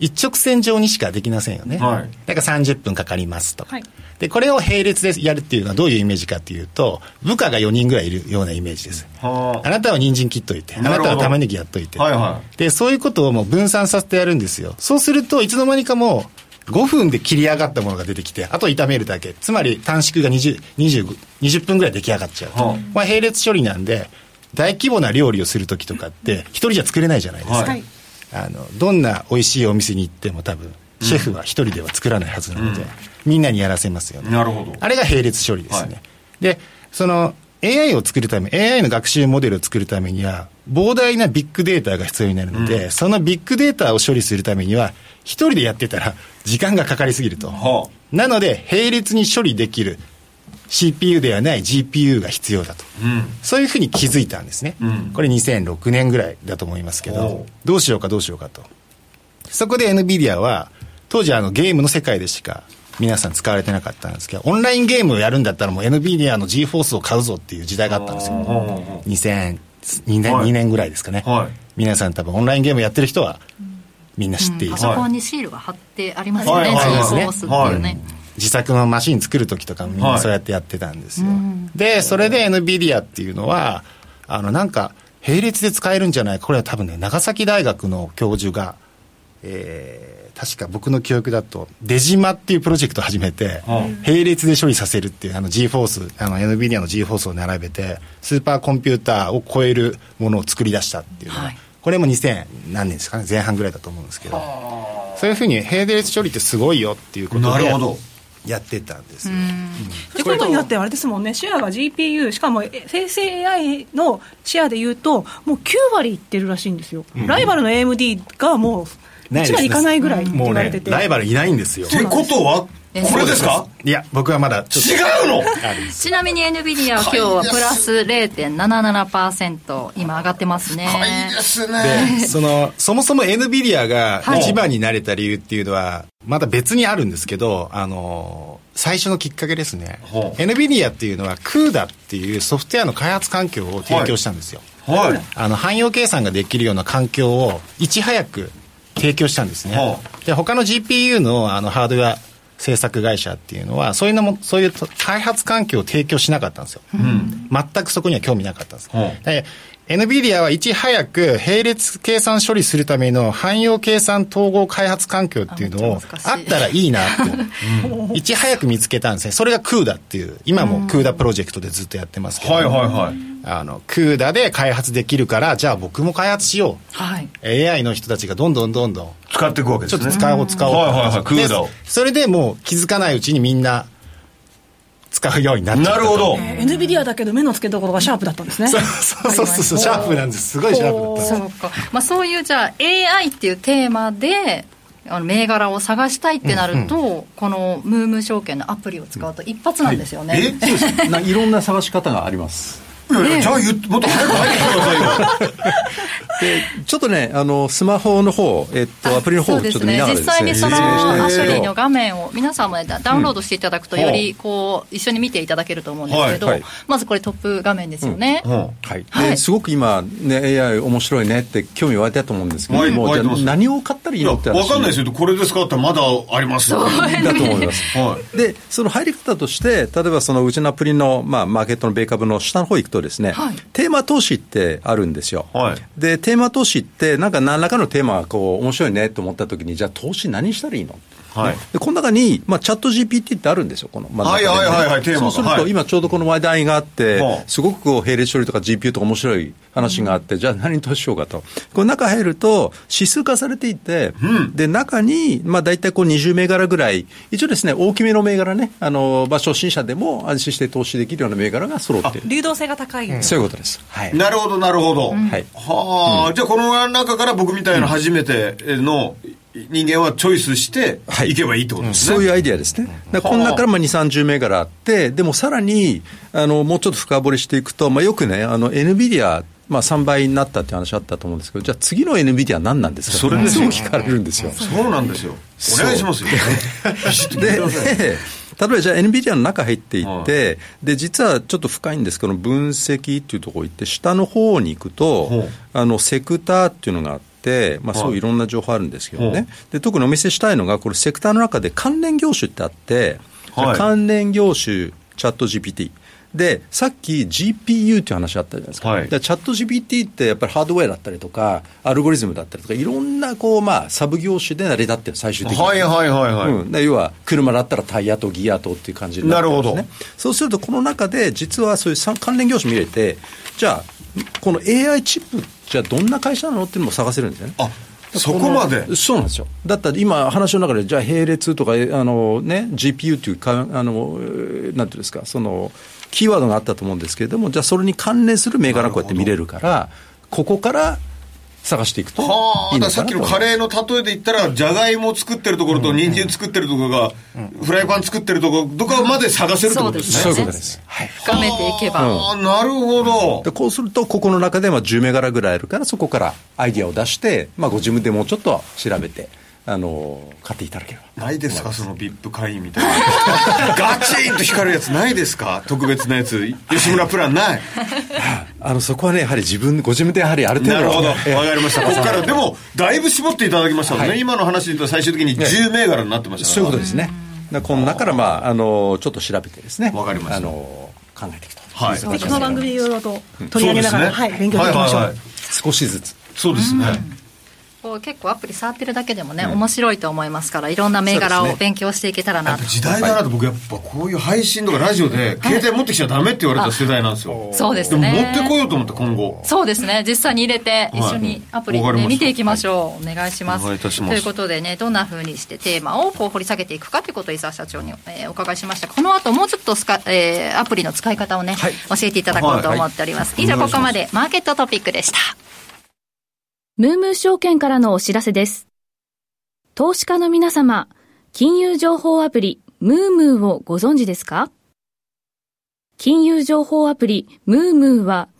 一直線上にしかできませんよね、はい、だから30分かかりますと、はい、でこれを並列でやるっていうのはどういうイメージかっていうと部下が4人ぐらいいるようなイメージです。あなたは人参切っといてあなたは玉ねぎやっといて、はいはい、でそういうことをもう分散させてやるんですよ。そうするといつの間にかもう5分で切り上がったものが出てきてあと炒めるだけ。つまり短縮が 20, 20, 20分ぐらい出来上がっちゃう、はあ、まあ、並列処理なんで大規模な料理をする時とかって一人じゃ作れないじゃないですか、はい、あのどんな美味しいお店に行っても多分シェフは一人では作らないはずなので、うん、みんなにやらせますよね。なるほど。あれが並列処理ですね、はい、でその AI を作るため AI の学習モデルを作るためには膨大なビッグデータが必要になるので、うん、そのビッグデータを処理するためには一人でやってたら時間がかかりすぎると、はあ、なので並列に処理できる CPU ではない GPU が必要だと、うん、そういうふうに気づいたんですね、うん、これ2006年ぐらいだと思いますけどどうしようかどうしようかと。そこで NVIDIA は当時あのゲームの世界でしか皆さん使われてなかったんですけどオンラインゲームをやるんだったらもう NVIDIA の GForce を買うぞっていう時代があったんですよ2002年,、2年ぐらいですかね、はい、皆さん多分オンラインゲームやってる人はみんな知っている、うん、パソコンにシールが貼ってありますよね、GForce っていうね、自作のマシン作る時とかみんなそうやってやってたんですよ、はい、でそれで NVIDIA っていうのはあのなんか並列で使えるんじゃない？これは多分ね長崎大学の教授がえー確か僕の記憶だと、デジマっていうプロジェクトを始めて、並列で処理させるっていう、あの GForce、あの NVIDIA の GForce を並べて、スーパーコンピューターを超えるものを作り出したっていうのは、はい、これも2000何年ですかね、前半ぐらいだと思うんですけど、そういうふうに並列処理ってすごいよっていうことで。なるほど。やってたんですよ。ってことになってあれですもんねシェアが GPU しかも生成 AI のシェアでいうともう9割いってるらしいんですよ、うん、ライバルの AMD がもう1割いかないぐらいもうねライバルいないんですよ。ってことはこれですか？いや僕はまだ違うの？*laughs* ちなみに NVIDIA は今日はプラス0.77%今上がってますね。いいですね。でそのそもそも NVIDIA が一番になれた理由っていうのはまだ別にあるんですけどあの最初のきっかけですね。NVIDIA っていうのは CUDA っていうソフトウェアの開発環境を提供したんですよ、はい、あの汎用計算ができるような環境をいち早く提供したんですね。はあ、で、他の GPU のあのハードウェア制作会社っていうのは、そういうのも、そういう開発環境を提供しなかったんですよ。うん、全くそこには興味なかったんです。NVIDIA はいち早く並列計算処理するための汎用計算統合開発環境っていうのをあったらいいなと、*laughs* いち早く見つけたんですね。それが CUDA っていう、今も CUDA プロジェクトでずっとやってますけど、はいはいはい。あの、CUDA で開発できるから、じゃあ僕も開発しよう。はい。AI の人たちがどんどんどんどん。使っていくわけですね。ちょっと使おう使おう。はいはいはい、CUDA を。それでもう気づかないうちにみんな、使うようになっちゃったなるほど、えー、NVIDIA だけど目の付けどころがシャープだったんですね。*laughs* そうそうそうそうシャープなんですすごいシャープだったそうか、まあ、そういうじゃあ AI っていうテーマであの銘柄を探したいってなると、うんうん、このムーム証券のアプリを使うと一発なんですよね、はい、えそうですいろんな探し方がありますいやいや、じゃあ言もっと早く入ってきてくださいよ。*laughs* でちょっとね、あのスマホの方、えっと、アプリの方をちょっと見ながらです、ね、実際にそのアプリの画面を、皆さんも、ね、ダウンロードしていただくと、よりこう一緒に見ていただけると思うんですけど、はいはい、まずこれ、トップ画面ですよね。うん。うん、はい。ですごく今、ね、AI 面白いねって興味湧いたと思うんですけども、はい、じゃ何を買ったらいいのって話。分かんないですよ、これですかってまだありますよ、ね、だと思います。はい、で、その入り方として、例えばそのうちのアプリの、まあ、マーケットの米株の下の方行くとですね、はい。テーマ投資ってあるんですよ。はい、で、テーマ投資って、なんか何らかのテーマがこう面白いねと思ったときに、じゃあ投資何したらいいのはい、でこの中に、まあ、チャット GPT ってあるんですよ、この、まあ、はいはいはいはい、テーマそうすると、今ちょうどこの話題があって、はい、すごくこう並列処理とか GPU とか面白い話があって、うん、じゃあ何に投資しようかと。この中入ると、指数化されていて、うん、で、中に、まあ、大体こう20銘柄ぐらい、一応ですね、大きめの銘柄ね、あの、まあ、初心者でも安心して投資できるような銘柄が揃っている。流動性が高い、うん、そういうことです。はい。なるほど、なるほど。はい。はあ、じゃあこの中から僕みたいな初めての、人間はチョイスしてい。けばいいってことですね、はい、そういうアイディアですね、だこの中から2、30銘柄あって、でもさらにあのもうちょっと深掘りしていくと、まあ、よくね、あの NVIDIA まあ、3倍になったって話あったと思うんですけど、じゃあ次の NVIDIA は何なんですか？それですよ。聞かれるんですよ。そうなんですよ。お願いしますよ。で、例えばじゃあ NVIDIA の中入っていって、で、実はちょっと深いんですけど、分析っていうところ行って、下の方に行くと、あの、セクターっていうのがあって、まあ、そうい。ういろんな情報あるんですけどね、で特にお見せしたいのが、これ、セクターの中で関連業種ってあって、はい、関連業種、チャット GPT、で、さっき GPU っていう話あったじゃないですか。はい、チャット GPT ってやっぱりハードウェアだったりとか、アルゴリズムだったりとか、いろんなこう、まあ、サブ業種で成り立ってる、最終的に。はいはいはいはい。うん、要は、車だったらタイヤとギアとっていう感じになるんですね。そうすると、この中で、実はそういう関連業種見れて、じゃあ、この AI チップ、じゃあどんな会社なのっていうのも探せるんですよね。あそこまで？そうなんですよ。だったら今、話の中で、じゃあ並列とか、あのね、GPU っていうか、あの、なんていうんですか、その、キーワードがあったと思うんですけれども、じゃあそれに関連する銘柄こうやって見れるから、ここから探していくとはあ、さっきのカレーの例えで言ったら、じゃがいも作ってるところと、人参作ってるところが、フライパン作ってるところ、どこまで探せるってことですね。そういうことです。はい、深めていけば。ああ、なるほど。でこうすると、ここの中でまあ10銘柄ぐらいあるから、そこからアイディアを出して、まあ、ご自分でもうちょっと調べて。あの買っていただければ。ないですか？その VIP 会員みたいな。*laughs* ガチンと光るやつないですか？特別なやつ。吉村プランない。*laughs* あのそこはねやはり自分ご自分でやはりある程度なるほど。わかりました。*laughs* ここからでもだいぶ絞っていただきましたもんね、はい、今の話で言うと最終的に10銘柄になってましたそういうことですね。この中からまああのちょっと調べてですね。わかりました。あの考えていくと。はい、この番組いろいろと取り上げながら、ね、はい、勉強していきましょう、はいはいはい、少しずつ。そうですね、こう結構アプリ触ってるだけでもね、うん、面白いと思いますからいろんな銘柄を勉強していけたらなと、ね、時代だなと僕やっぱこういう配信とかラジオで携帯持ってきちゃダメって言われた世代なんですよ、そうですね。でも持ってこようと思って今後。そうですね。実際に入れて一緒にアプリで、ね、見ていきましょう、はい、お願いします。ということでねどんなふうにしてテーマをこう掘り下げていくかということを伊沢社長に、えー、お伺いしました。この後もうちょっとスカ、えー、アプリの使い方をね、はい、教えていただこうと思っております、はい、以上ここまでマーケットトピックでしたムームー証券からのお知らせです。投資家の皆様、金融情報アプリムームーをご存知ですか？金融情報アプリムームーは、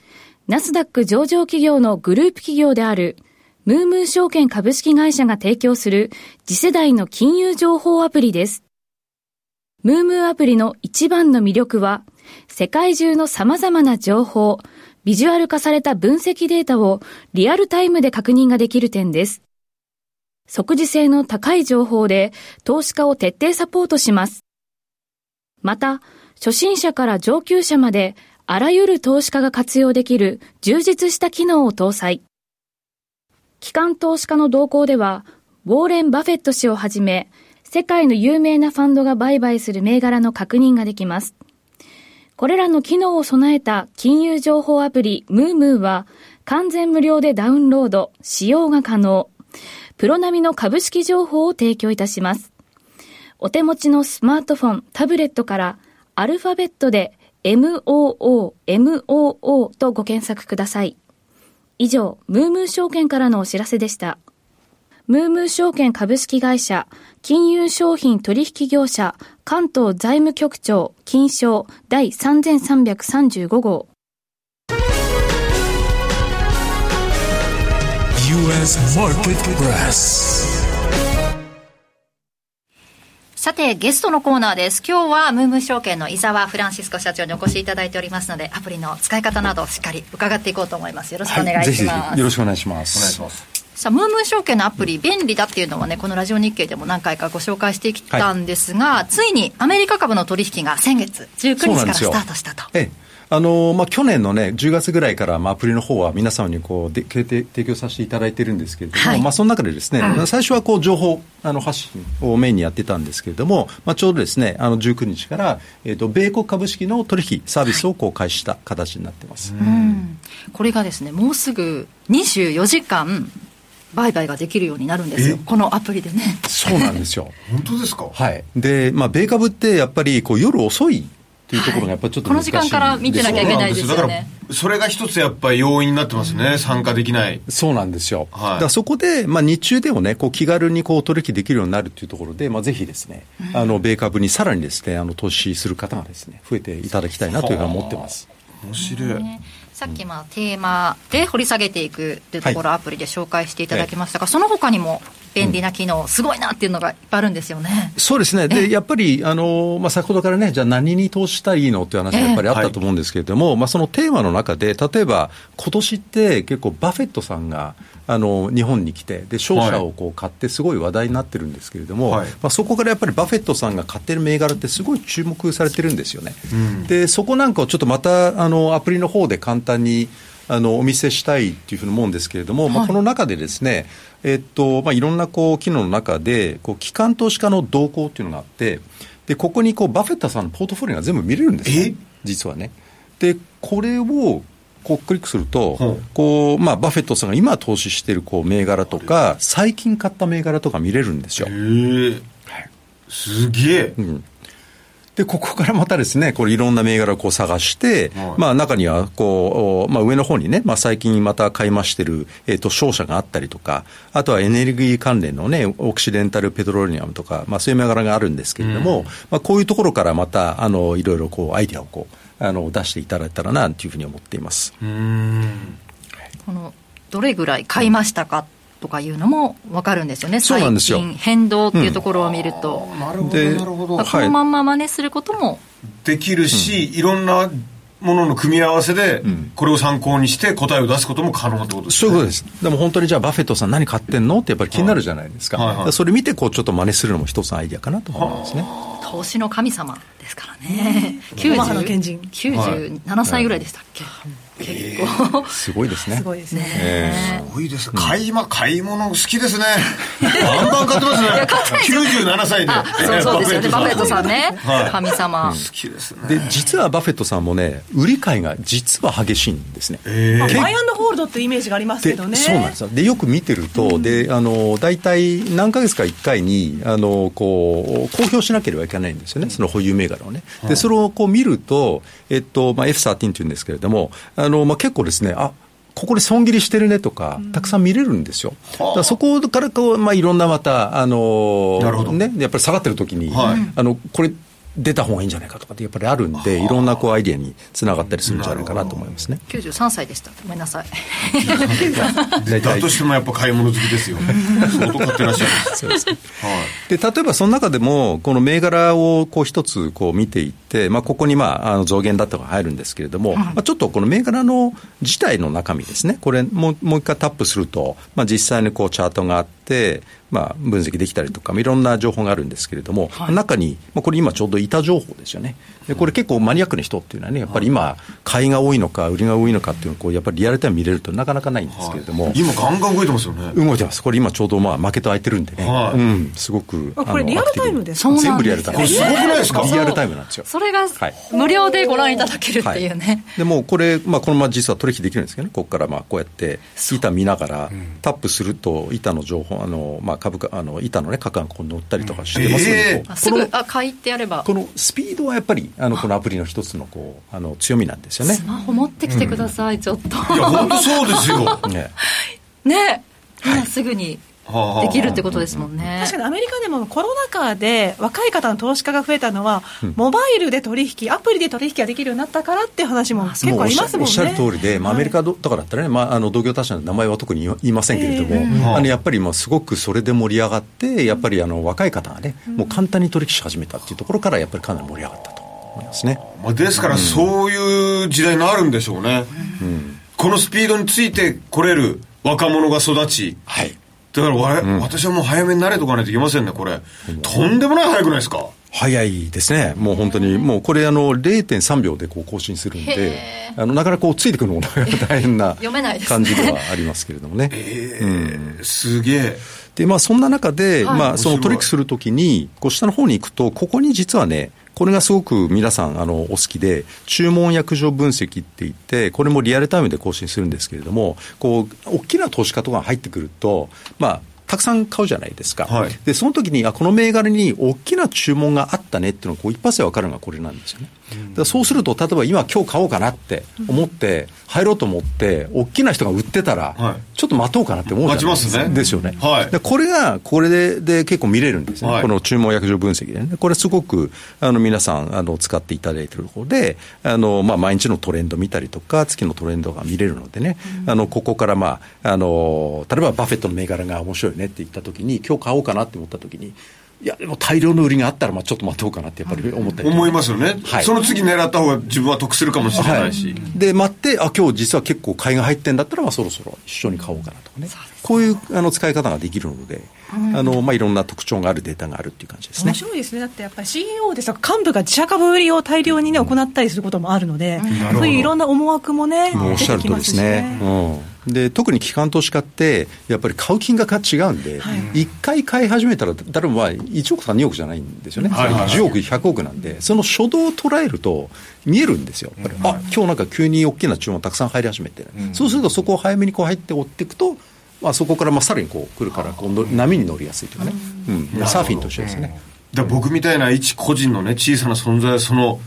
ナスダック上場企業のグループ企業であるムームー証券株式会社が提供する次世代の金融情報アプリです。ムームーアプリの一番の魅力は、世界中の様々な情報、ビジュアル化された分析データをリアルタイムで確認ができる点です。即時性の高い情報で投資家を徹底サポートします。また、初心者から上級者まであらゆる投資家が活用できる充実した機能を搭載。機関投資家の動向では、ウォーレン・バフェット氏をはじめ、世界の有名なファンドが売買する銘柄の確認ができます。これらの機能を備えた金融情報アプリムームーは完全無料でダウンロード、使用が可能。プロ並みの株式情報を提供いたします。お手持ちのスマートフォン、タブレットからアルファベットで MOO、MOO とご検索ください。以上、ムームー証券からのお知らせでした。ムームー証券株式会社、金融商品取引業者、関東財務局長、金賞第3335号。US Market Press さて、ゲストのコーナーです。今日は、ムーム証券の伊沢フランシスコ社長にお越しいただいておりますので、アプリの使い方などしっかり伺っていこうと思います。よろしくお願いします。はい、よろしくお願いします。お願いします。さあ、ムームー証券のアプリ、便利だっていうのはね、このラジオ日経でも何回かご紹介してきたんですが、はい、ついにアメリカ株の取引が先月19日からスタートしたと。ええ。あのまあ、去年の、ね、10月ぐらいから、まあ、アプリの方は皆様にこうで提供させていただいてるんですけれども、はい、まあ、その中でですね、うん、最初はこう情報あの発信をメインにやってたんですけれども、まあ、ちょうどですねあの19日から、えーと、米国株式の取引サービスをこう開始した形になってます、はい、うん。これがですねもうすぐ24時間売買ができるようになるんですよ、このアプリでね。そうなんですよ。*laughs* 本当ですか？はい。で、まあ、米株ってやっぱりこう夜遅いっていうところがやっぱりちょっと、はい、この時間から見てなきゃいけないですよね。それが一つやっぱり要因になってますね、参加できない。そうなんですよ。はい、だからそこで、まあ、日中でもね、こう気軽にこう取引できるようになるっていうところで、まあ、ぜひですね、うん、あの米株にさらにですね、あの投資する方がですね、増えていただきたいなというふうに思ってます。面白い。さっきまあテーマで掘り下げていくというところ、アプリで紹介していただきましたが、その他にも便利な機能、すごいなっていうのがいっぱいあるんですよね。そうですね。で、やっぱり、あの、まあ、先ほどからね、じゃあ何に投資したらいいのっていう話がやっぱりあったと思うんですけれども、まあ、そのテーマの中で、例えば、今年って結構バフェットさんが、あの日本に来てで商社をこう買ってすごい話題になってるんですけれども、はい、まあ、そこからやっぱりバフェットさんが買ってる銘柄ってすごい注目されてるんですよね。うん、でそこなんかをちょっとまたあのアプリの方で簡単にあのお見せしたいっていうふうに思うんですけれども、はい、まあ、この中でですね、えっとまあ、いろんなこう機能の中でこう機関投資家の動向っていうのがあってでここにこうバフェットさんのポートフォリオが全部見れるんですよ実はね。でこれをこうクリックすると、こうまあ、バフェットさんが今投資しているこう銘柄とか、最近買った銘柄とか見れるんですよ。すげえ、うん、で、ここからまたですね、これいろんな銘柄をこう探して、はい、まあ中にはこう、まあ上の方にね、まあ最近また買い増してる、えっ、ー、と、商社があったりとか、あとはエネルギー関連のね、オキシデンタルペトロリアムとか、まあそういう銘柄があるんですけれども、うん、まあこういうところからまた、あの、いろいろこう、アイディアをこう、あの出していただいたらなというふうに思っています。このどれぐらい買いましたかとかいうのも分かるんですよね、そうなんですよ。変動っていうところを見ると、うん、なるほど、なるほど、このまんま真似することもできるし、うん、いろんなものの組み合わせで、これを参考にして答えを出すことも可能ってことですね。そういうことです。でも本当にじゃあバフェットさん何買ってんの？ってやっぱり気になるじゃないですか。はいはい。はい、それ見てこうちょっと真似するのも一つのアイディアかなと思いますね。投資の神様ですからね、うん、97歳ぐらいでしたっけ、はい。結構、すごいですね。すごいですね、すごいです買い,、ま、買い物好きですね。バンバン買ってますね。97歳で。そうそうですよね。バフェットさん。ね、神様、好きですね。で実はバフェットさんもね売り買いが実は激しいんですね、えー、バイアンドホールドってイメージがありますけどね。そうなんですよ。でよく見てると、であの大体何ヶ月か1回にあのこう公表しなければいけないんですよね。その保有銘柄をね。でそれをこう見ると、えっとまあ、F13 っていうんですけれどもあの、まあ、結構ですね、あここで損切りしてるねとか、たくさん見れるんですよ。だそこからこう、まあ、いろんなまた、あのね、やっぱり下がってる時に、はい、あの、これ、出た方がいいんじゃないかとかってやっぱりあるんでいろんなこうアイディアにつながったりするんじゃないかなと思いますね。93歳でしたごめん。なさいだとしてもやっぱ買い物好きですよ相当買ってらっしゃるそうです、はい、で例えばその中でもこの銘柄をこう一つこう見ていって、まあ、ここにまああの増減だとか入るん。ですけれども、まあ、ちょっとこの銘柄の自体の中身ですねこれもうもう一回タップすると、まあ、実際にこうチャートがあってまあ、分析できたりとか、いろんな情報があるんですけれども、はい、中に、まあ、これ今ちょうど板情報ですよね。でこれ結構マニアックな人っていうのはね、やっぱり今、買いが多いのか、売りが多いのかっていうのをこう、やっぱりリアルタイム見れるとなかなかないんですけれども。はい、今ガンガン動いてますよね。動いてます。これ今ちょうどまあ、マーケット空いてるんでね。はい、うん、すごく。これリアルタイムですか？全部リアルタイム。これすごくないですか？リアルタイムなんですよ。それが、無料でご覧いただけるっていうね。でもこれ、まあ、このまま実は取引できるんですけどね、ここからまあ、こうやって、板見ながら、タップすると、板の情報、あの、まあ、株価、あの、板のね、価格がこう乗ったりとかしてますので、えー、すぐあ買いってやれば。このスピードはやっぱりあのこのアプリの一つのこうあの強みなんですよね。スマホ持ってきてください、うん、ちょっと。いや本当そうですよ。*laughs* ね。ね。今すぐにできるってことですもんね。確かにアメリカでもコロナ禍で若い方の投資家が増えたのは、うん、モバイルで取引、アプリで取引ができるようになったからっていう話も結構ありますもんね。おっしゃる通りで、まあ、アメリカとかだったらね、まあ、あの同業他社の名前は特に言いませんけれども、えー、あのやっぱりもうすごくそれで盛り上がって、やっぱりあの若い方がね、もう簡単に取引し始めたっていうところから、やっぱりかなり盛り上がったと思いますね。まあ、ですから、そういう時代になるんでしょうね。うん、このスピードについてこれる若者が育ち、はい、だからわ、うん、私はもう早めに慣れとかないといけませんね、これ。とんでもない早くないですか？早いですね、もう本当に、もうこれ、あの0.3秒でこう更新するんで、あのなかなかこうついてくるのも大変な *laughs* 感じではありますけれどもね。*laughs* えー、うん、すげえ。で、まあ、そんな中で、はい、まあ、その取引するときに、こう下の方に行くと、ここに実はね、これがすごく皆さんあのお好きで、注文約定分析って言って、これもリアルタイムで更新するんですけれども、こう、大きな投資家とかが入ってくると、まあ、たくさん買うじゃないですか、はい、でその時にあこの銘柄に大きな注文があったねっていうのがこう一発で分かるのがこれなんですよね。だそうすると、例えば今、今日買おうかなって思って、入ろうと思って、大きな人が売ってたら、ちょっと待とうかなって思うじゃないですか。ね、ですよね。はい、でこれが、これでで結構見れるんですね、はい、この注文約定分析でね。これすごくあの皆さんあの使っていただいているところで、あのまあ、毎日のトレンド見たりとか、月のトレンドが見れるのでね、あのここから、まああの、例えばバフェットの銘柄が面白いねって言ったときに、今日買おうかなって思ったときに、いや、でも大量の売りがあったら、まあちょっと待とうかなってやっぱり思ったり思いますよね、はい、その次狙った方が自分は得するかもしれないし。はい、で、待って、あ今日実は結構買いが入ってんだったら、まあそろそろ一緒に買おうかなとかね、こういうあの使い方ができるので、あのまあ、いろんな特徴があるデータがあるっていう感じですね。面白いですね、だってやっぱり CEO ですとか、幹部が自社株売りを大量に、ね、行ったりすることもあるので、うん、そういういろんな思惑もね、おっしゃるとですね。うんで特に機関投資家って、やっぱり買う金額が違うんで、はい、1回買い始めたら、誰もまあ1億か2億じゃないんですよね、はい。はい、10億、100億なんで、その初動を捉えると、見えるんですよ、やっぱり、あ今日なんか急に大きな注文たくさん入り始めて、うん、そうするとそこを早めにこう入って追っていくと、まあ、そこからまあさらにこう来るからこう波に乗りやすいというかね、うん、サーフィンと一緒ですね。だ僕みたいな一個人のね小さな存在その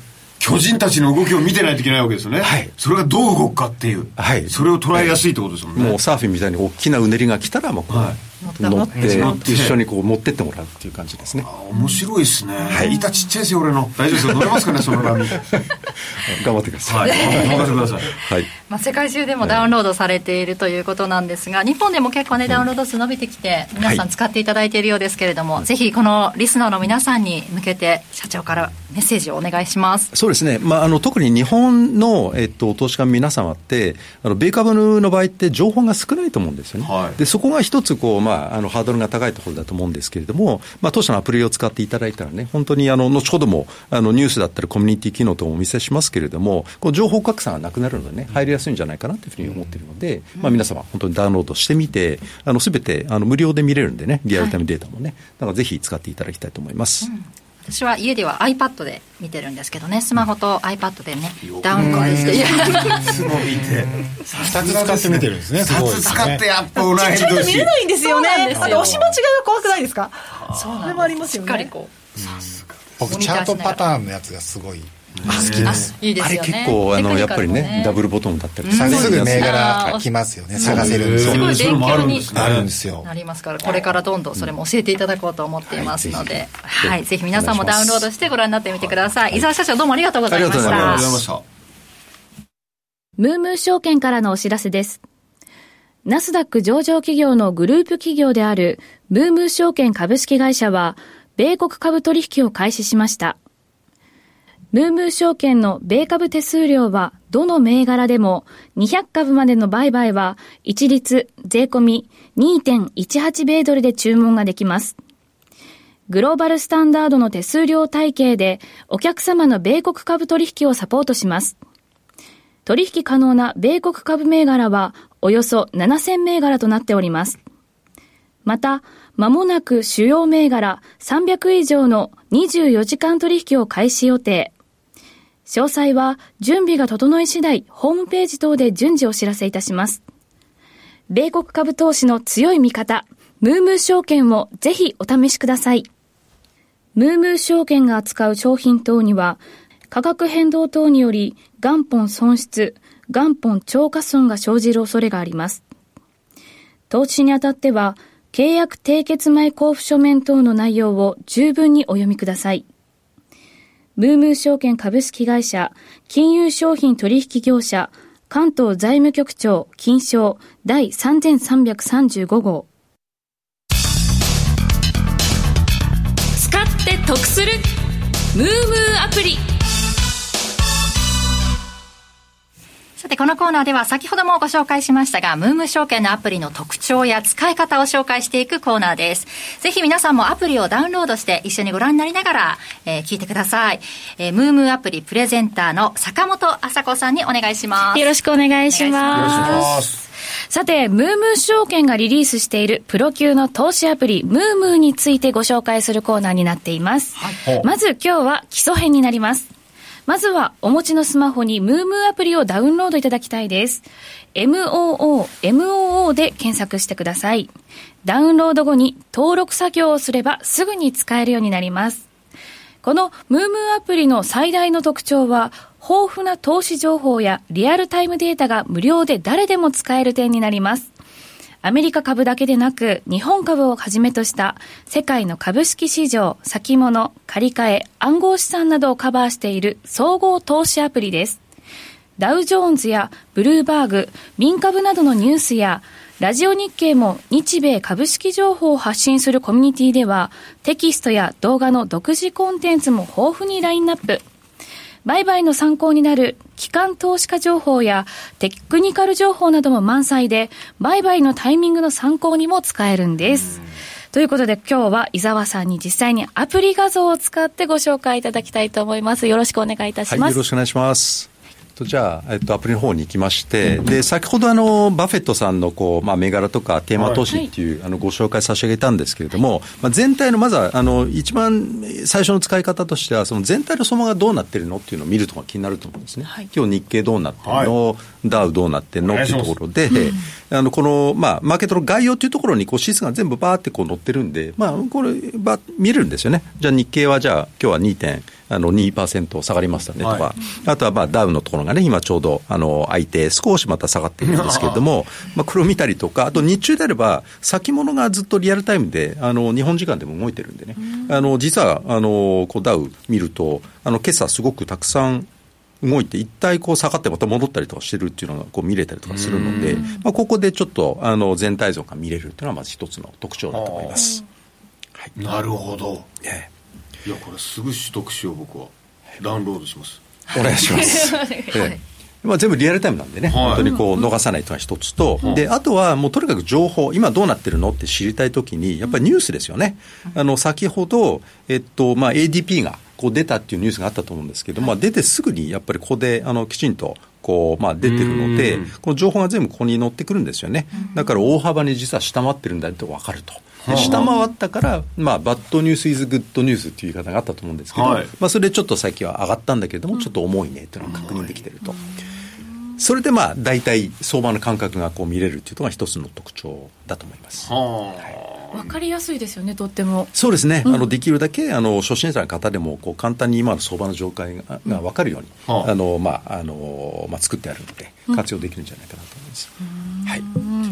巨人たちの動きを見てないといけないわけですよね、はい、それがどう動くかっていう、はい、それを捉えやすいってことですもんね、もうサーフィンみたいに大きなうねりが来たらもう、はい、乗って一緒にこう持ってってもらうっていう感じですね。面白いですね、はい、板ちっちゃいですよ俺の。大丈夫ですよ乗れますかねその波 *laughs* 頑張ってください、はい、頑張ってください、はい、まあ、世界中でもダウンロードされているということなんですが、日本でも結構ね、ダウンロード数伸びてきて、皆さん使っていただいているようですけれども、はい、ぜひこのリスナーの皆さんに向けて、社長からメッセージをお願いします。そうですね、まあ、あの特に日本の、えっと、投資家の皆様って、あの米株の場合って、情報が少ないと思うんですよね、はい、でそこが一つこう、まあ、あのハードルが高いところだと思うんですけれども、まあ、当社のアプリを使っていただいたらね、本当にあの後ほどもあのニュースだったり、コミュニティ機能ともお見せしますけれども、こう情報格差がなくなるのでね、入りやすいんじゃないかなというふうに思っているので、まあ、皆様、本当にダウンロードしてみて、すべてあの無料で見れるんでね、リアルタイムデータもね、はい、だからぜひ使っていただきたいと思います。うん私は家では iPad で見てるんですけどね。スマホと iPad でねダウンロードして。スマホ見て。2つ使って見てるんですね。2つ使って。やっぱ同じ年。見れないんですよね。あと押し間違いが怖くないですか？それもありますよね。しっかりこうさすが僕チャートパターンのやつがすごい好きです。いいですよね。あれ結構、あの、やっぱりね、ダブルボトムだったりすぐ銘柄来ますよね。探せるんですごい勉強にあるんですよ。なりますから、これからどんどんそれも教えていただこうと思っていますので、はい、ぜひ皆さんもダウンロードしてご覧になってみてください。伊沢社長どうもありがとうございました。ありがとうございました。ムームー証券からのお知らせです。ナスダック上場企業のグループ企業であるムームー証券株式会社は、米国株取引を開始しました。ムームー証券の米株手数料はどの銘柄でも200株までの売買は一律税込み2.18米ドルで注文ができます。グローバルスタンダードの手数料体系でお客様の米国株取引をサポートします。取引可能な米国株銘柄はおよそ7000銘柄となっております。また、まもなく主要銘柄300以上の24時間取引を開始予定。詳細は準備が整い次第、ホームページ等で順次お知らせいたします。米国株投資の強い味方、ムームー証券をぜひお試しください。ムームー証券が扱う商品等には、価格変動等により元本損失、元本超過損が生じる恐れがあります。投資にあたっては、契約締結前交付書面等の内容を十分にお読みください。ムームー証券株式会社、金融商品取引業者、関東財務局長、金賞第3335号。使って得するムームーアプリて、このコーナーでは先ほどもご紹介しましたが、ムーム証券のアプリの特徴や使い方を紹介していくコーナーです。ぜひ皆さんもアプリをダウンロードして一緒にご覧になりながら、えー、聞いてください。えー、ムームアプリプレゼンターの坂本麻子さんにお願いします。よろしくお願いします。さて、ムームー証券がリリースしているプロ級の投資アプリ、ムームーについてご紹介するコーナーになっています。はい、まず今日は基礎編になります。まずはお持ちのスマホにムームーアプリをダウンロードいただきたいです。MOO、MOO で検索してください。ダウンロード後に登録作業をすればすぐに使えるようになります。このムームーアプリの最大の特徴は、豊富な投資情報やリアルタイムデータが無料で誰でも使える点になります。アメリカ株だけでなく、日本株をはじめとした世界の株式市場、先物、借り換え、暗号資産などをカバーしている総合投資アプリです。ダウジョーンズやブルーバーグ、民株などのニュースや、ラジオ日経も日米株式情報を発信するコミュニティでは、テキストや動画の独自コンテンツも豊富にラインナップ。売買の参考になる機関投資家情報やテクニカル情報なども満載で、売買のタイミングの参考にも使えるんです。ということで今日は伊沢さんに実際にアプリ画像を使ってご紹介いただきたいと思います。よろしくお願いいたします。はい、よろしくお願いします。とじゃあ、えっと、アプリの方に行きまして、で先ほどあのバフェットさんのこう、まあ、銘柄とかテーマ投資っていう、はい、あのご紹介差し上げたんですけれども、まあ、全体のまずはあの一番最初の使い方としてはその全体の相場がどうなってるのっていうのを見るとが気になると思うんですね、はい、今日日経どうなってるの、はい、ダウどうなってるの？っていうところで、あのこの、まあ、マーケットの概要というところにこう指数が全部バーってこう載ってるんで、まあ、これば見れるんですよね。じゃあ日経はじゃあ今日は2.2あの2%下がりましたねとか、はい、あとはまあダウのところがね、今ちょうどあの空いて、少しまた下がっているんですけれども、*laughs* まあ、これを見たりとか、あと日中であれば、先物がずっとリアルタイムで、あの日本時間でも動いてるんでね、あの実はあのこうダウ見ると、あの今朝すごくたくさん動いて、一体こう下がってまた戻ったりとかしてるっていうのがこう見れたりとかするので、まあ、ここでちょっとあの全体像が見れるっていうのは、まず一つの特徴だと思います。はい、なるほど、ええ、いやこれすぐ取得しよう僕は。ダウンロードします。お願いします、*laughs* ええ。まあ、全部リアルタイムなんでね、はい、本当にこう逃さないというのが一つと、うん、であとはもうとにかく情報、今どうなってるのって知りたいときに、やっぱりニュースですよね、あの先ほど、えっとまあ、ADP がこう出たっていうニュースがあったと思うんですけど、まあ、出てすぐにやっぱりここであのきちんとこう、まあ、出てるので、この情報が全部ここに載ってくるんですよね、だから大幅に実は下回ってるんだって分かると。下回ったから、まあ、バッドニュースイズグッドニュースっていう言い方があったと思うんですけど、はい、まあ、それでちょっと最近は上がったんだけれども、ちょっと重いねっていうのが確認できてると。それでまあ大体相場の感覚がこう見れるっていうのが一つの特徴だと思います。はい、分かりやすいですよね、とっても。そうですね、うん、あのできるだけあの初心者の方でもこう簡単に今の相場の状態がが分かるように、うん、あのまああのまあ、作ってあるので、活用できるんじゃないかなと思います。うん、はい、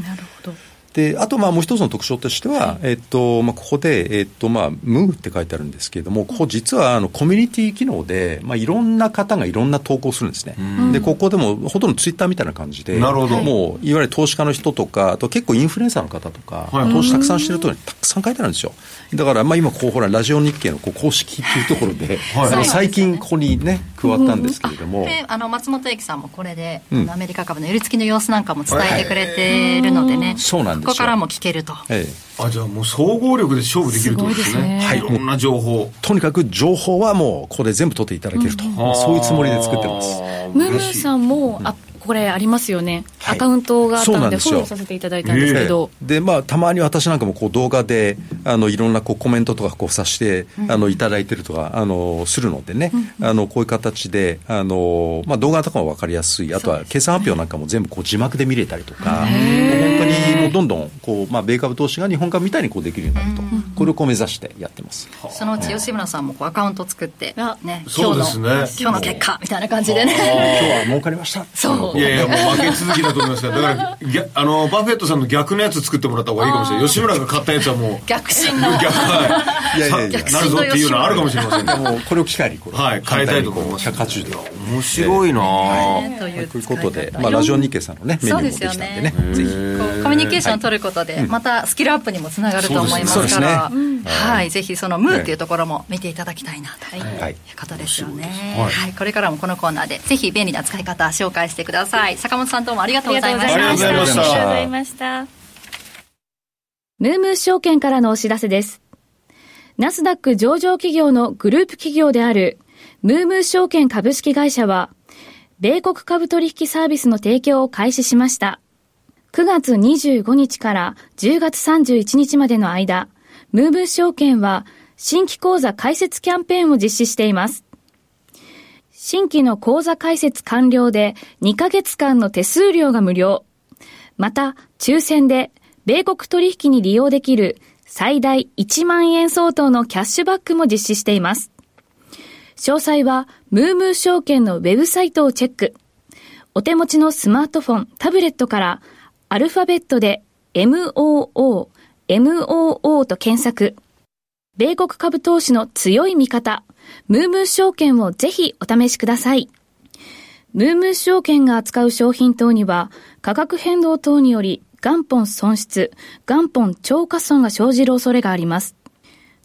なるほどであとまあもう一つの特徴としては、はい、えっとまあ、ここで、えっとまあ、ムーって書いてあるんですけれども、ここ実はあのコミュニティ機能で、まあ、いろんな方がいろんな投稿するんですね。で、ここでもほとんどツイッターみたいな感じで、なるほど。もういわゆる投資家の人とか、あと結構インフルエンサーの方とか、はい、投資たくさんしてるところにたくさん書いてあるんですよ。だから、まあ、今こうほらラジオ日経のこう公式っていうところで、はい、最近ここにね加わったんですけれども、あの松本駅さんもこれで、うん、アメリカ株の寄り付きの様子なんかも伝えてくれてるのでね、そうなんですここからも聞けると、ええ、あじゃあもう総合力で勝負できるとですね。はい。い。ろんな情報。とにかく情報はもうここで全部取っていただけると、うん、そういうつもりで作ってます。ムームーさんも、うん、あこれありますよね、はい、アカウントがあったのでフォローさせていただいたんですけど、でまあ、たまに私なんかもこう動画であのいろんなこうコメントとかこうさして、うん、あのいただいてるとかあのするのでね、うん、あのこういう形であの、まあ、動画とかも分かりやすい。あとは決算発表なんかも全部こう字幕で見れたりとか、もう本当にもうどんどんこう、まあ、米株投資が日本株みたいにこうできるようになると、これをこう目指してやってます。そのうち吉村さんもこうアカウント作って、ね、そうですね。今日の結果みたいな感じでね。今日は儲かりました。そういやいやもう負け続きだと思いますからだからあのバフェットさんの逆のやつ作ってもらった方がいいかもしれない。吉村が買ったやつはもう逆進の。逆はい。いやいやいや。なるぞっていうのはあるかもしれませんね。もうこれを機会にこれはい変えたいと思います。180度面白いな、はい、ということで、まあ、ラジオ日経さんのねメニューもできたんでね。ぜひ。コミュニケーションを取ることで、またスキルアップにもつながると思いますから、はい。ぜひそのムーっていうところも見ていただきたいなということですよね、はい。これからもこのコーナーでぜひ便利な使い方紹介してください坂本さんどうもありがとうございましたありがとうございましたムームー証券からのお知らせですナスダック上場企業のグループ企業であるムームー証券株式会社は米国株取引サービスの提供を開始しました。9月25日から10月31日までの間、ムーブ証券は新規講座開設キャンペーンを実施しています。新規の講座開設完了で2ヶ月間の手数料が無料。また、抽選で米国取引に利用できる最大1万円相当のキャッシュバックも実施しています。詳細は、ムームー証券のウェブサイトをチェック。お手持ちのスマートフォン、タブレットから、アルファベットで MOO、MOO と検索。米国株投資の強い味方、ムームー証券をぜひお試しください。ムームー証券が扱う商品等には、価格変動等により元本損失、元本超過損が生じる恐れがあります。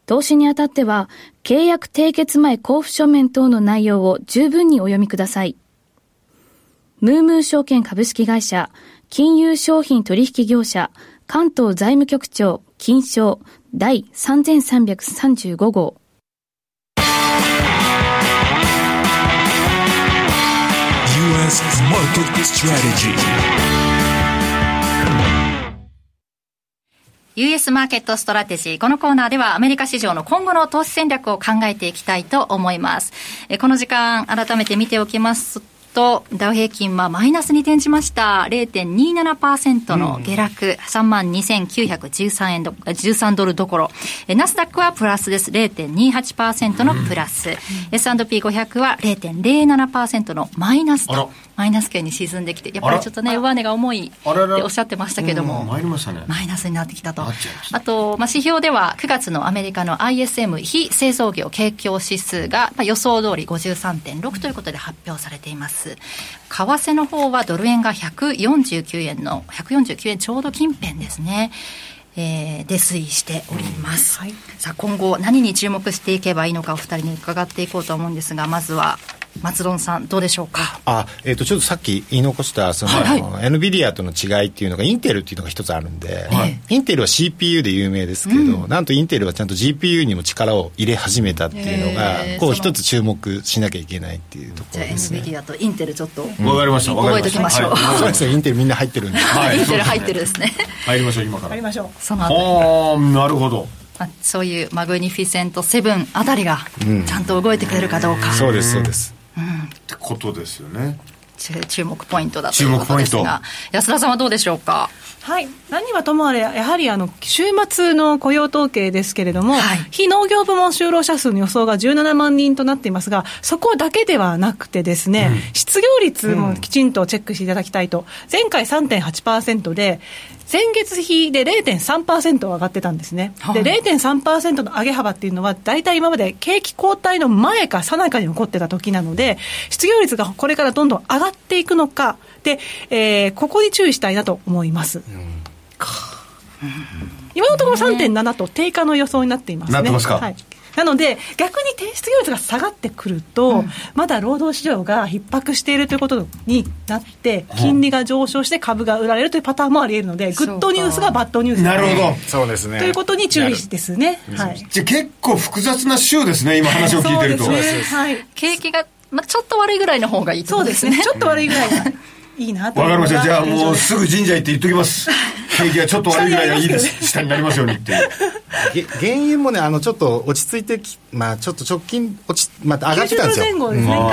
投資にあたっては、契約締結前交付書面等の内容を十分にお読みください。ムームー証券株式会社、金融商品取引業者、関東財務局長、金賞、第3335号。US Market Strategy US マーケットストラテジー。このコーナーではアメリカ市場の今後の投資戦略を考えていきたいと思います。えこの時間改めて見ておきますと、ダウ平均はマイナスに転じました。0.27%の下落、うん、32,913円ど、13ドルどころ。ナスダックはプラスです。0.28%のプラス。うん、S&P500 は0.07%のマイナスとマイナス圏に沈んできてやっぱりちょっとね上値が重いっておっしゃってましたけども、マイナスになってきたと。あと、まあ、指標では9月のアメリカの ISM 非製造業景況指数が、まあ、予想通り53.6ということで発表されています。為替の方はドル円が149円の149円ちょうど近辺ですね。えー、で推移しております、はい、さあ今後何に注目していけばいいのかお二人に伺っていこうと思うんですがまずは松丼さんどうでしょうか？あ、えーと、ちょっとさっき言い残したその、はいはい、NVIDIA との違いっていうのがインテルっていうのが一つあるんで、はい、インテルは CPU で有名ですけど、うん、なんとインテルはちゃんと GPU にも力を入れ始めたっていうのがこう一つ注目しなきゃいけないっていうところですね。じゃあ NVIDIA とインテルちょっと、わ、うん、かりました。覚えておきましょう、はい、そうですねインテルみんな入ってるんで、はい、インテル入ってるですね。入りましょう今から。入りましょう。そのああなるほど。まあ、そういうマグニフィセント7あたりがちゃんと動いてくれるかどうか、うん、そうですそうですってことですよね。注目ポイントだということですが。安田さんはどうでしょうか？はい。何はともあれやはりあの週末の雇用統計ですけれども、はい、非農業部門就労者数の予想が17万人となっていますがそこだけではなくてですね、うん、失業率もきちんとチェックしていただきたいと、前回3.8%で先月比で0.3%上がってたんですね、はい、で0.3%の上げ幅っていうのは、大体今まで景気後退の前かさなかに起こってた時なので、失業率がこれからどんどん上がっていくのか、でえー、ここに注意したいなと思います。うん、今のところ3.7と低下の予想になっていますね。なってますか。はいなので、逆に低失業率が下がってくると、うん、まだ労働市場が逼迫しているということになって、金利が上昇して株が売られるというパターンもあり得るので、グッドニュースがバッドニュース。なるほど、そうですね。ということに注意ですね。はい、じゃ結構複雑な週ですね、今、話を聞いてると。ね、はい、景気が、まあ、ちょっと悪いぐらいの方がいいそうですね、ちょっと悪いぐらいが。いいなとわかりました。じゃあもうすぐ神社行って言っときます景気がちょっと悪いぐらいがいいです。下になりますようにって原油もねあのちょっと落ち着いてきまあちょっと直近落ちまた上がってたんですよ。90前後ですね、うん、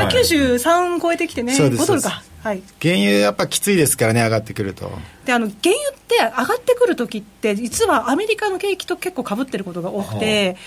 93超えてきてね5ドルかはい、原油やっぱきついですからね、上がってくると。であの原油って上がってくるときって、実はアメリカの景気と結構かぶってることが多くて、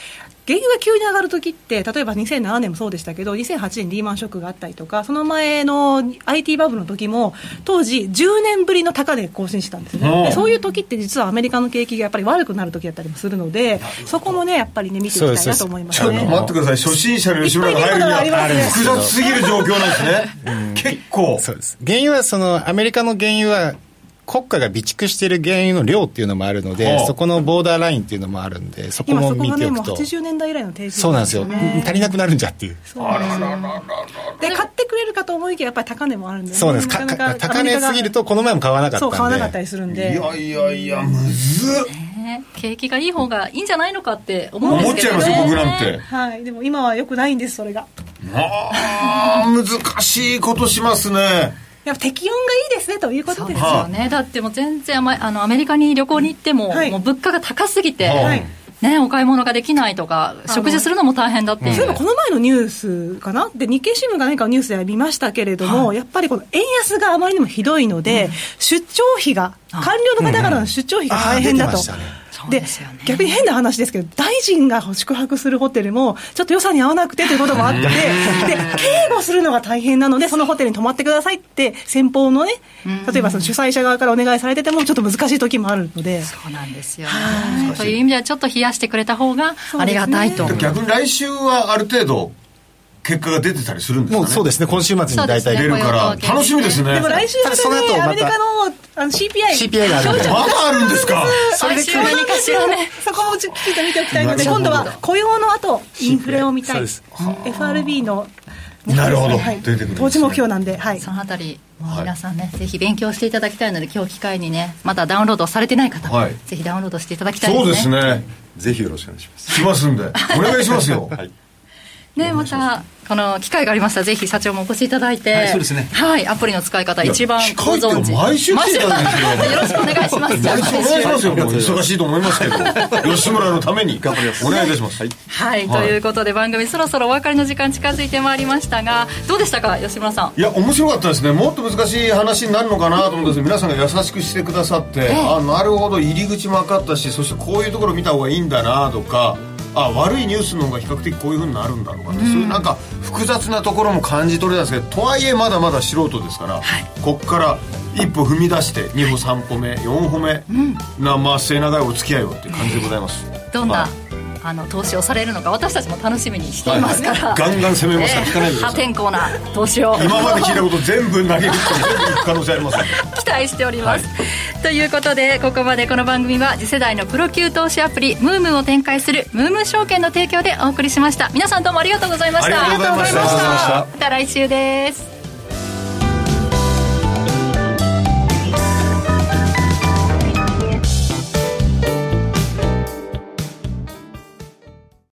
原油が急に上がるときって、例えば2007年もそうでしたけど、2008年リーマンショックがあったりとか、その前の IT バブルの時も、当時、10年ぶりの高値更新したんですね、そういう時って実はアメリカの景気がやっぱり悪くなる時だったりもするので、そこもね、やっぱりね、見ていきたいなと思います、ね、ちょっと待ってください、初心者の吉村が入るには複雑すぎる状況なんですね、結構。そうです。原油はそのアメリカの原油は国家が備蓄している原油の量っていうのもあるので、そこのボーダーラインっていうのもあるんで、そこも見ておくと、ね、80年代以来の低そうなんですよ、足りなくなるんじゃっていう。そうで買ってくれるかと思いきや、やっぱり高値もあるんで、ね、そうです。か高値すぎると、この前も買わなかったんで、そう、買わなかったりするんで。いやいやいや、むずっ。景気がいい方がいいんじゃないのかって思うんですけど、ね、思っちゃいますよ僕なんて。はい。でも今はよくないんですそれが。ああ難しいことしますねやっぱ適温がいいですねということですよね、だってもう全然あのアメリカに旅行に行ってもはい、もう物価が高すぎて、はい。ね、お買い物ができないとか、食事するのも大変だっていう、そういえばこの前のニュースかな、で日経新聞が何かニュースで見ましたけれども、はい、やっぱりこの円安があまりにもひどいので、うん、出張費が、官僚の方々の出張費が大変だと。で、ね、逆に変な話ですけど、大臣が宿泊するホテルも、ちょっと予算に合わなくてということもあって、で、警護するのが大変なので、そのホテルに泊まってくださいって、先方のね、例えばその主催者側からお願いされてても、ちょっと難しい時もあるので。そうなんですよ、ね。という意味では、ちょっと冷やしてくれた方がありがたいと。ね、逆に来週はある程度、結果が出てたりするんですか、ね、もうそうですね、今週末に大体出るから、楽しみですね。でも来週またね、アメリカのあの CPI。CPI があるんで。まだあるんですか？それで何かしらね。そこもきちっと見ておきたいので、今度は雇用の後、イ。ンフレを見たい。FRB の。なるほど、はい、出てくる、ね、当時目標なんで、はい、そのあたり、皆さんね、ぜひ勉強していただきたいので、今日機会にね、まだダウンロードされてない方、はい、ぜひダウンロードしていただきたいですね。そうですね。ぜひよろしくお願いします。しますんで、お願いしますよ。*laughs* はいね、またこの機会がありました。らぜひ社長もお越しいただいて、はい、そうですね。はいアプリの使い方一番ご存知。毎週来てたんですよ。*laughs* よろしくお願いします。毎週お願いしますよ。忙しいと思いますけど。吉村のために。頑張ります。お願いいたします。はい、はい、ということで番組そろそろお別れの時間近づいてまいりましたがどうでしたか吉村さん？いや面白かったですね。もっと難しい話になるのかなと思うんです皆さんが優しくしてくださって、ええ、あなるほど。入り口も分かったしそしてこういうところ見た方がいいんだなとかあ悪いニュースの方が比較的こういうふうになるんだろうか、うん、そういうなんか複雑なところも感じ取れたんですけどとはいえまだまだ素人ですから、はい、こっから一歩踏み出して2歩3歩目4歩目、うん、なまあ末長いお付き合いをっていう感じでございます。どんな、はいあの投資をされるのか私たちも楽しみにしていますから、はい、ガンガン攻めますから、えー、破天荒な投資を。今まで聞いたこと全部投げると全部いく可能性あります、*laughs* 期待しております、はい、ということでここまでこの番組は次世代のプロ級投資アプリムームを展開するムーム証券の提供でお送りしました。皆さんどうもありがとうございました。ありがとうございました。また来週です